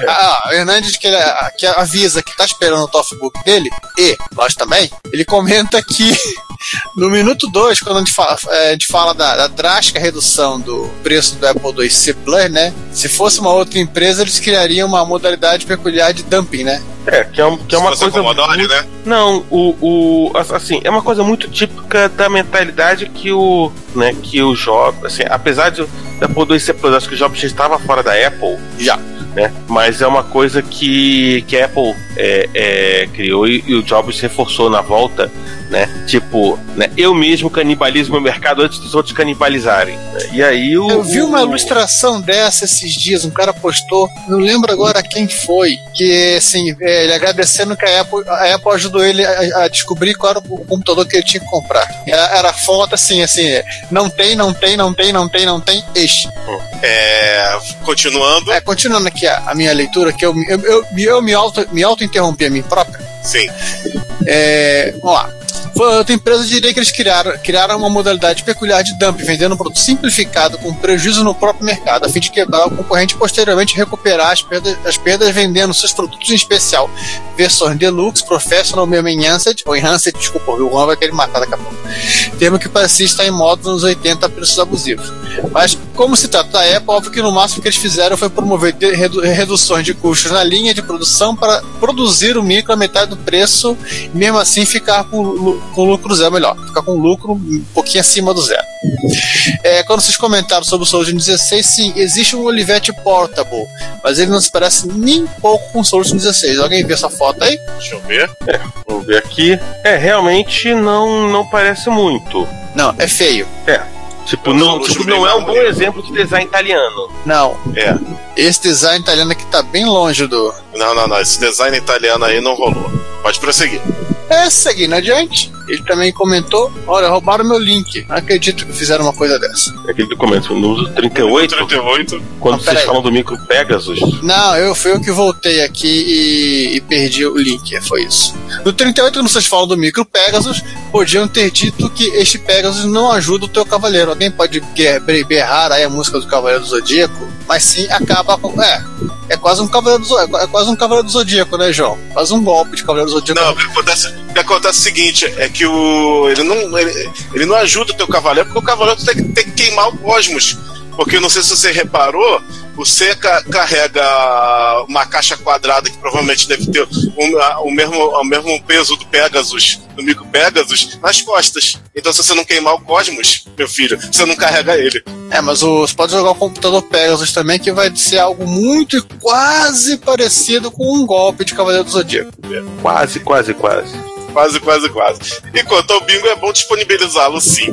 Ah, o Hernandes que, ele, que avisa que tá esperando o Tofbook dele, e nós também, ele comenta que [LAUGHS] no minuto 2, quando a gente fala, é, a gente fala da, da drástica redução do preço do Apple IIc Plus, né? Se fosse uma outra empresa, eles criariam uma modalidade peculiar de dumping, né? É, que é, um- que é uma coisa. Commodore, muito- né? Não, o, o. Assim, é uma coisa muito típica da mentalidade que o. Né, que o Jobs. Assim, apesar de da Apple II ser Plus, acho que o Jobs já estava fora da Apple. Já. Né, mas é uma coisa que, que a Apple é, é, criou e, e o Jobs reforçou na volta, né? Tipo, né, eu mesmo canibalizo meu mercado antes dos outros canibalizarem. né, E aí o. Eu vi uma o- ilustração dessa esses dias, um cara postou, não lembro agora quem foi, que assim, é, ele agradecendo que a Apple, a Apple ajudou ele a, a descobrir qual era o computador que ele tinha que comprar. Era, era foto assim, assim, não tem, não tem, não tem, não tem, não tem, este. É, continuando, É, continuando aqui a, a minha leitura, que eu, eu, eu, eu me auto me auto-interrompi a mim própria. sim. É, vamos lá. Outra empresa, diria que eles criaram, criaram uma modalidade peculiar de dumping, vendendo um produto simplificado com prejuízo no próprio mercado, a fim de quebrar o concorrente e posteriormente recuperar as perdas, as perdas vendendo seus produtos em especial. Versões Deluxe, Professional, mesmo Enhanced, ou Enhanced, desculpa, o Juan vai querer matar daqui a pouco. Termo que parecia estar em moda nos 80 a preços abusivos. Mas, como se trata da Apple, óbvio que no máximo que eles fizeram foi promover de- redu- reduções de custos na linha de produção para produzir o micro a metade do preço e mesmo assim ficar com, com lucro zero, melhor, ficar com lucro um pouquinho acima do zero. É, quando vocês comentaram sobre o Solution 16, sim, existe um Olivetti Portable, mas ele não se parece nem pouco com o Solution 16. Alguém viu essa foto aí? Deixa eu ver. Vamos ver aqui. É, realmente não, não parece muito. Não, é feio. Tipo, Eu não, tipo, não é um bom exemplo de design italiano. Não. É. Esse design italiano aqui tá bem longe do. Não, não, não. Esse design italiano aí não rolou. Pode prosseguir. É, seguindo adiante, ele também comentou: olha, roubaram meu link. Não acredito que fizeram uma coisa dessa. É aquele que começa no uso 38, 38. quando Não, vocês peraí. falam do micro Pegasus. Não, eu fui eu que voltei aqui e, e perdi o link, é, foi isso. No 38, quando vocês falam do micro Pegasus, podiam ter dito que este Pegasus não ajuda o teu cavaleiro. Alguém pode ber- ber- berrar aí a música do Cavaleiro do Zodíaco, mas sim acaba com. É, é quase um Cavaleiro do, Zo- é quase um Cavaleiro do Zodíaco, né, João? Quase um golpe de Cavaleiro do Zodíaco. Não, o que acontece, o que acontece é o seguinte, é que o. Ele não, ele, ele não ajuda o teu cavaleiro, porque o cavaleiro tem, que- tem que queimar o cosmos. Porque eu não sei se você reparou, você ca- carrega uma caixa quadrada que provavelmente deve ter um- a- o, mesmo, o mesmo peso do Pegasus, do micro Pegasus, nas costas. Então, se você não queimar o Cosmos, meu filho, você não carrega ele. É, mas o- você pode jogar o computador Pegasus também, que vai ser algo muito e quase parecido com um golpe de Cavaleiro do Zodíaco. Quase, quase, quase. Quase, quase, quase. E quanto ao bingo, é bom disponibilizá-lo sim.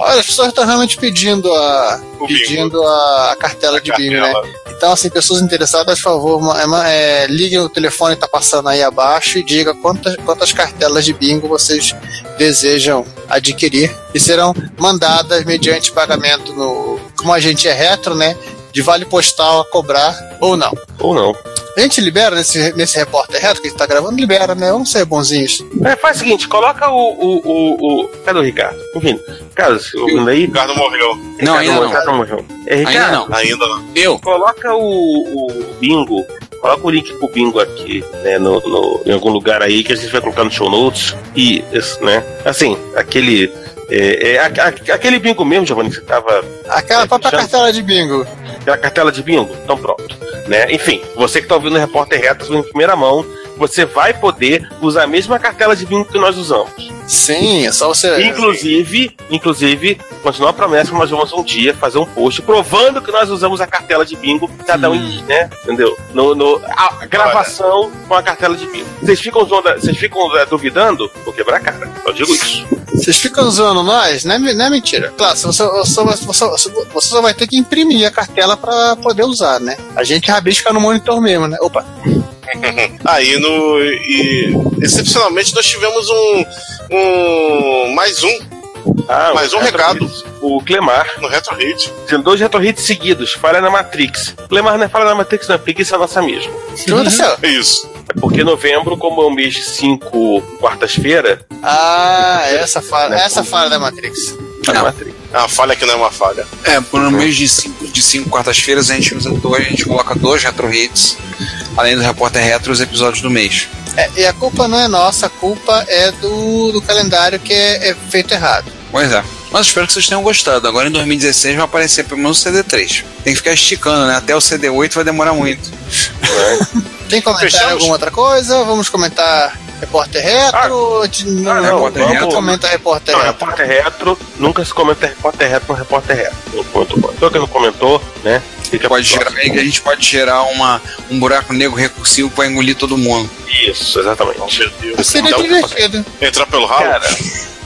Olha, as pessoas estão realmente pedindo a, O pedindo a, a cartela de bingo, né? Cartela. Então, assim, pessoas interessadas, por favor, é, é, liguem o telefone que tá passando aí abaixo e diga quantas, quantas cartelas de bingo vocês desejam adquirir e serão mandadas mediante pagamento no. Como a gente é retro, né? De vale postal a cobrar ou não. Ou não. A gente libera nesse, nesse repórter retro que a gente tá gravando, libera, né? Vamos ser bonzinhos. É, faz o seguinte, coloca o. o, o, o... Cadê o Ricardo? Enfim, Ricardo, você ouvindo aí? O Ricardo morreu. Não, ainda não. Ricardo morreu. É, Ricardo, Ainda não. Ainda não. Eu. coloca o, o bingo, coloca o link pro bingo aqui, né, no, no- em algum lugar aí que a gente vai colocar no show notes. E, né, assim, aquele. É, é, a- a- aquele bingo mesmo, Giovanni, que você tava. Aquela É, própria já- cartela de bingo. Aquela cartela de bingo? Então pronto. Né? Enfim, você que tá ouvindo o Repórter Retas em primeira mão, você vai poder usar a mesma cartela de bingo que nós usamos. Sim, é só você. Inclusive, inclusive, continua a promessa que nós vamos um dia fazer um post provando que nós usamos a cartela de bingo, cada um, né? Entendeu? No, no- a gravação com a cartela de bingo. Vocês ficam, zoando- vocês ficam é, duvidando? Vou quebrar a cara. Eu digo isso. Vocês ficam zoando nós? Não é, não é mentira. Claro, você, você, você, você- você só vai ter que imprimir a cartela pra poder usar, né? A gente rabisca no monitor mesmo, né? Opa. [LAUGHS] Aí no. E, excepcionalmente nós tivemos um. Um mais um Ah, Mais um o recado. Hits. O Clemar, no Retro Hit. tem dois retro hits seguidos, falha na Matrix. Clemar não é falha na Matrix, não é preguiça nossa mesmo. O que aconteceu? É isso. É porque novembro, como é um mês de cinco quartas-feira, Ah, essa falha, essa falha da Matrix. tá Não. Matrix. É uma falha que não é uma falha. É, por um mês de cinco, de cinco quartas-feiras a gente usa dois, a gente coloca dois retro hits, além do repórter retro, os episódios do mês. É, e a culpa não é nossa, a culpa é do, do calendário que é, é feito errado. Pois é. Mas espero que vocês tenham gostado. Agora em 2016 vai aparecer pelo menos o CD3. Tem que ficar esticando, né? Até o CD8 vai demorar muito. Tem comentário Fechamos? alguma outra coisa? Vamos comentar repórter retro? De- não, ah, não, repórter vamos- retro. Comenta repórter Não, retro. repórter retro, nunca se comenta repórter retro no repórter retro. Não comentou. Então quem não comentou, né? Fica Pode gerar aí que a gente pode gerar uma, um buraco negro recursivo para engolir todo mundo. Isso, exatamente. Meu Deus. Seria Então, divertido. entrar pelo ralo? Cara,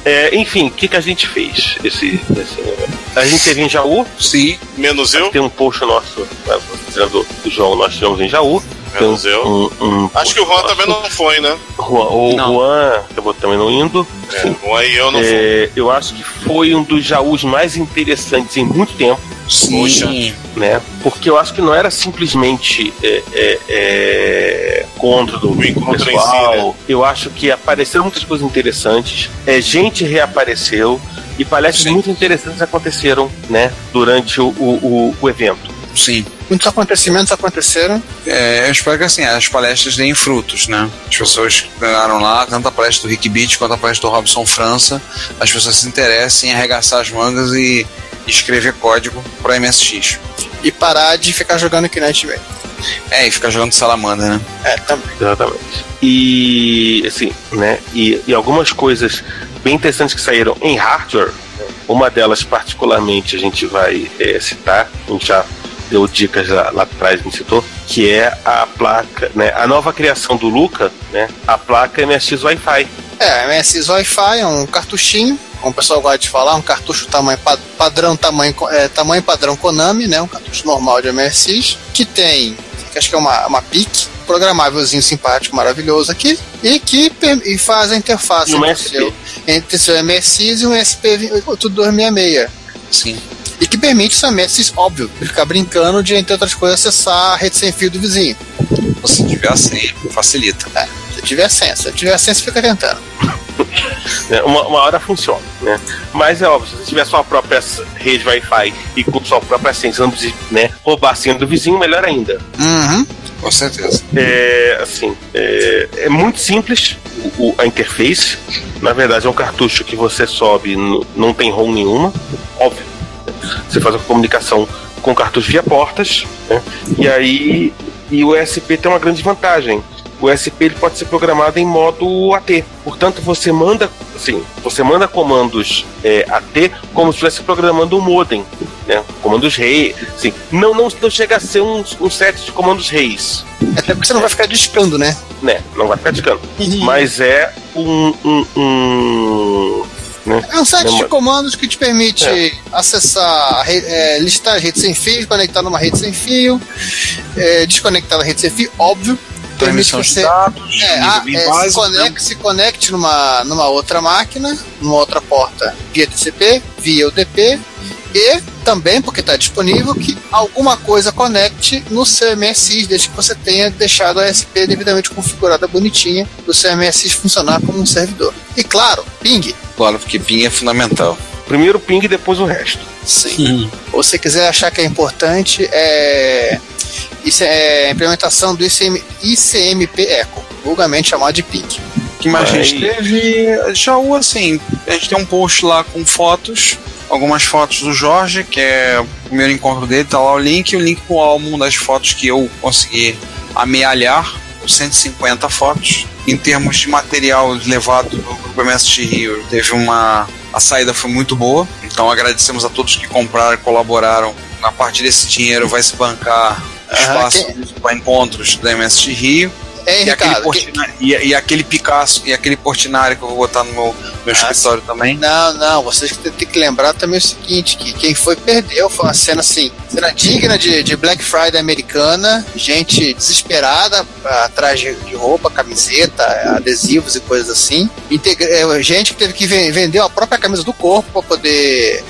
é, enfim, o que, que a gente fez? Esse, esse- a gente teve em Jaú, Sim. Menos eu? tem um post nosso, né, dizendo do João, nós tivemos em Jaú. Menos eu. um, um Acho que o Juan também não foi, né? Juan, o Não. Juan acabou também não indo. É, o Juan e eu não. É, eu acho que foi um dos Jaús mais interessantes em muito tempo. Sim. né? Porque eu acho que não era simplesmente é, é, é, contra do O encontro pessoal. si, né? Eu acho que apareceram muitas coisas interessantes. É, gente reapareceu e palestras Sim. muito interessantes aconteceram, né? Durante o, o, o- evento. Sim. Muitos acontecimentos aconteceram. É, eu espero que assim, as palestras deem frutos, né? As pessoas que ganharam lá, tanto a palestra do Rick Beach quanto a palestra do Robson França, as pessoas se interessem em arregaçar as mangas e escrever código para MSX. E parar de ficar jogando gente vê. É, e ficar jogando salamandra, né? É, também. Exatamente. E assim, né? E, e algumas coisas bem interessantes que saíram em hardware. Uma delas, particularmente, a gente vai é, citar, a gente já deu dicas lá, lá atrás, me citou, que é a placa, né? A nova criação do Luca, né? A placa MSX Wi-Fi. É, MSX Wi-Fi é um cartuchinho, como o pessoal gosta de falar, um cartucho tamanho pa- padrão, tamanho, é, tamanho padrão Konami, né? Um cartucho normal de MSX, que tem, que acho que é uma, uma PIC, programávelzinho simpático, maravilhoso aqui, e que e faz a interface um entre, seu, entre seu MSX e um SP tudo 266. Sim. E que permite seu MSX, óbvio, ficar brincando de, entre outras coisas, acessar a rede sem fio do vizinho. Se tiver a senha, facilita. Se tiver senha, se tiver senha, você fica tentando. né? [LAUGHS] Uma, uma hora funciona, né? Mas é óbvio, se você tiver sua própria rede Wi-Fi e com sua própria senha, você não precisa né, roubar a senha do vizinho, melhor ainda. Uhum. Com certeza. É, assim, é, é muito simples o- o- a interface. Na verdade, é um cartucho que você sobe, não tem ROM nenhuma, óbvio. Você faz uma comunicação com cartucho via portas, né? e aí e o ESP tem uma grande vantagem. O ESP ele pode ser programado em modo AT. Portanto, você manda, assim, você manda comandos é, AT como se estivesse programando um modem, né? Comandos reis, assim, não, não, não chega a ser um, um set de comandos reis, Até porque você não vai ficar discando, né? né? Não vai ficar ticando. Mas é um, um, um né? É um set de Lembra- comandos que te permite É. acessar, é, listar as redes sem fio, conectar numa rede sem fio, é, desconectar da rede sem fio, óbvio. Que de você dados, é, a- bem é, se, básico, né? conecte, se conecte numa, numa outra máquina, numa outra porta via TCP, via UDP e também, porque está disponível, que alguma coisa conecte no seu MSI, desde que você tenha deixado a SP devidamente configurada bonitinha para o seu MSI funcionar como um servidor. E claro, ping. Claro, porque PIN é fundamental. Primeiro o ping e depois o resto. Sim. Ou se quiser achar que é importante, é, isso é a implementação do ICM, ICMP Echo, vulgarmente chamado de ping. O que mais a gente teve? Jaú, assim, a gente tem um post lá com fotos, algumas fotos do Jorge, que é o primeiro encontro dele, tá lá o link, e o link pro álbum das fotos que eu consegui amealhar, 150 fotos. Em termos de material levado do Grupo MST Rio, teve uma. A saída foi muito boa, então agradecemos a todos que compraram e colaboraram. A partir desse dinheiro vai se bancar espaço para encontros da MST Rio. É, E aquele, Ricardo, que- Portinari, e, e aquele Picasso e aquele Portinari que eu vou botar no meu, meu escritório também. Não, não, vocês têm que lembrar também o seguinte, que quem foi perdeu, foi uma cena assim, cena digna de, de Black Friday americana, gente desesperada atrás de, de roupa, camiseta, adesivos e coisas assim, Integra é, gente que teve que ven- vender a própria camisa do corpo para poder,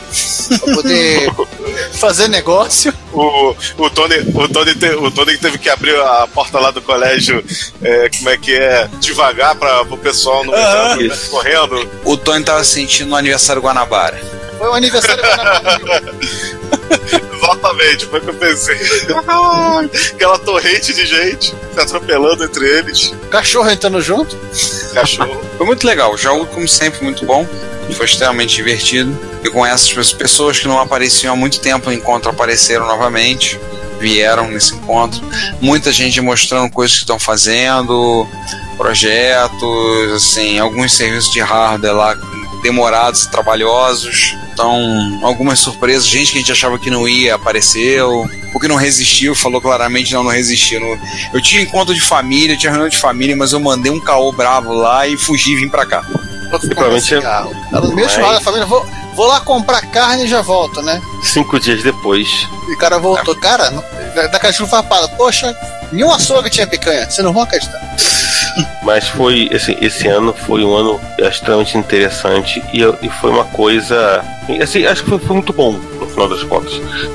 pra poder fazer negócio. O, o, Tony, o, Tony te- o Tony teve que abrir a porta lá do colégio, é, como é que é, devagar para o pessoal não entrar no- Isso. correndo. O Tony tava sentindo no aniversário Guanabara. Foi o aniversário da Ana Maria. Exatamente, foi o que eu pensei. Aquela torrente de gente se atropelando entre eles. Cachorro entrando junto. Cachorro. Foi muito legal. O Jaú, como sempre, muito bom. Foi extremamente divertido. E com essas pessoas que não apareciam há muito tempo no encontro apareceram novamente. Vieram nesse encontro. Muita gente mostrando coisas que estão fazendo, projetos, assim, alguns serviços de hardware lá demorados, trabalhosos. Então, algumas surpresas, gente que a gente achava que não ia, apareceu. O que não resistiu, falou claramente, não, não resistiu. Eu tinha encontro de família, tinha reunião de família, mas eu mandei um caô bravo lá e fugi e vim pra cá. Provavelmente é- Cigarro. Ela no da família, vou, vou lá comprar carne e já volto, né? Cinco dias depois. E o cara voltou, cara, não- da, cachorro farpada, poxa, nenhum açougue tinha picanha, vocês não vão acreditar. [LAUGHS] Mas foi, assim, esse ano foi um ano extremamente interessante e, eu- e foi uma coisa. Assim, acho que foi, foi muito bom, no final das contas.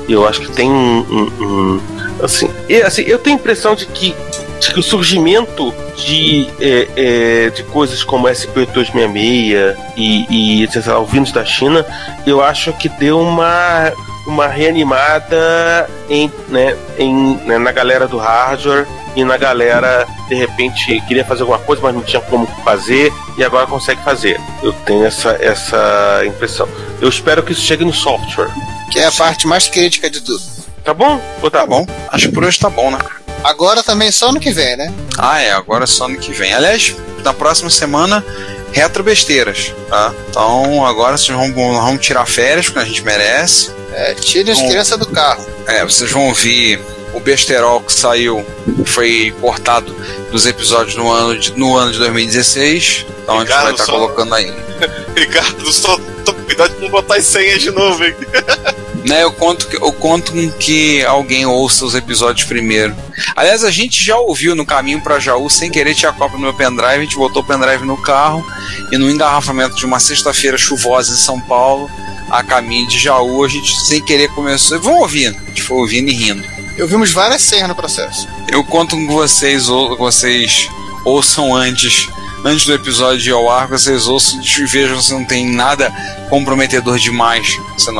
E eu acho que tem um. um- um- assim, e, assim, eu tenho a impressão de que, que o surgimento de, é, é, de coisas como SP866 e, e etc., lá, vindos da China, eu acho que deu uma. Uma reanimada em, né, em, né, na galera do hardware e na galera de repente queria fazer alguma coisa, mas não tinha como fazer e agora consegue fazer. Eu tenho essa, essa impressão. Eu espero que isso chegue no software. Que é a parte mais crítica de tudo. Tá bom? Ou tá, Tá bom? Acho que por hoje tá bom, né? Agora também só no que vem, né? Ah, é, agora é só ano que vem. Aliás, na próxima semana, retro besteiras, tá? Então agora vocês vão, vão tirar férias, porque a gente merece. É, tire as crianças do carro. É, vocês vão ouvir o besterol que saiu, foi cortado dos episódios no ano de, no ano de 2016. Então a gente Ricardo, vai estar só- colocando aí. [LAUGHS] Ricardo, só tô cuidado de não botar as senhas de novo, hein? [LAUGHS] Né, eu conto, eu conto com que alguém ouça os episódios primeiro. Aliás, a gente já ouviu no caminho para Jaú, sem querer, tinha a cópia no meu pendrive, a gente botou o pendrive no carro e no engarrafamento de uma sexta-feira chuvosa em São Paulo, a caminho de Jaú, a gente sem querer começou. Vamos ouvindo, a gente foi ouvindo e rindo. Eu vimos várias senhas no processo. Eu conto com que vocês, ou, vocês ouçam antes, antes do episódio ir ao ar, vocês ouçam e vejam se não tem nada comprometedor demais.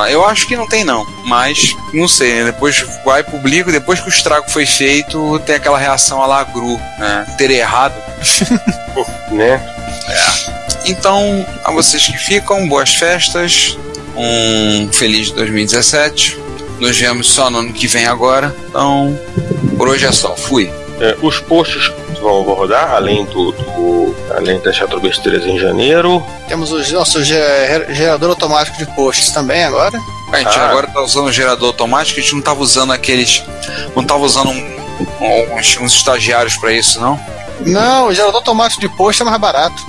Eu acho que não tem não, mas não sei, né? depois vai publico, depois que o estrago foi feito, tem aquela reação a lagru, né? Ter errado. [LAUGHS] né? Então, a vocês que ficam, boas festas, um feliz 2017 Nos vemos só no ano que vem agora. Então, por hoje é só. Fui. É, os posts vão, vão rodar, além do, do além das retrobesteiras em janeiro. Temos o nosso ge- gerador automático de posts também agora. A gente Ah. agora tá usando o gerador automático, a gente não tava usando aqueles. Não tava usando um- uns, uns estagiários pra isso, não? Não, o gerador automático de post é mais barato.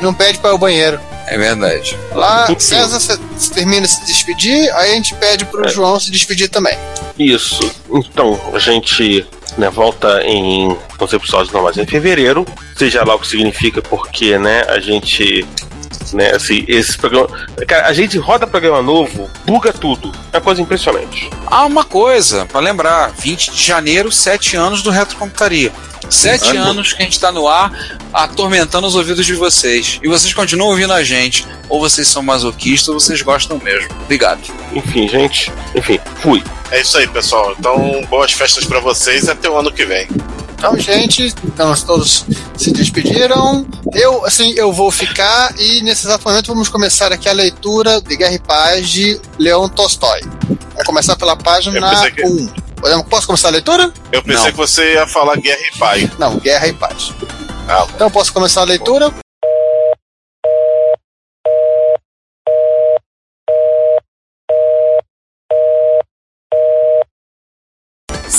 Não pede para ir ao banheiro. É verdade. Lá. César você- você termina de se despedir, aí a gente pede pro É. João se despedir também. Isso. Então, a gente né, volta em os episódios normais em fevereiro, seja lá o que significa, porque né, a gente. Né, assim, esse programa. Cara, a gente roda programa novo, buga tudo. É uma coisa impressionante. Ah, uma coisa, pra lembrar: 20 de janeiro, 7 anos do Retrocomputaria. Sete Ano. anos que a gente tá no ar, atormentando os ouvidos de vocês. E vocês continuam ouvindo a gente. Ou vocês são masoquistas, ou vocês gostam mesmo. Obrigado. Enfim, gente. Enfim, fui. É isso aí, pessoal. Então, boas festas pra vocês e até o ano que vem. Então, gente, então todos se despediram. Eu, assim, eu vou ficar e nesse exato momento vamos começar aqui a leitura de Guerra e Paz de Leon Tolstói. Vamos começar pela página Eu pensei que- 1. Podemos- Posso começar a leitura? Eu pensei Não. que você ia falar Guerra e Pai. Não, Guerra e Paz. Ah, Então eu posso começar a leitura.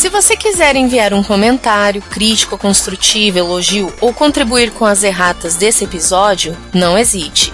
Se você quiser enviar um comentário, crítico, construtivo, elogio ou contribuir com as erratas desse episódio, não hesite.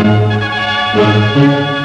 Thank you.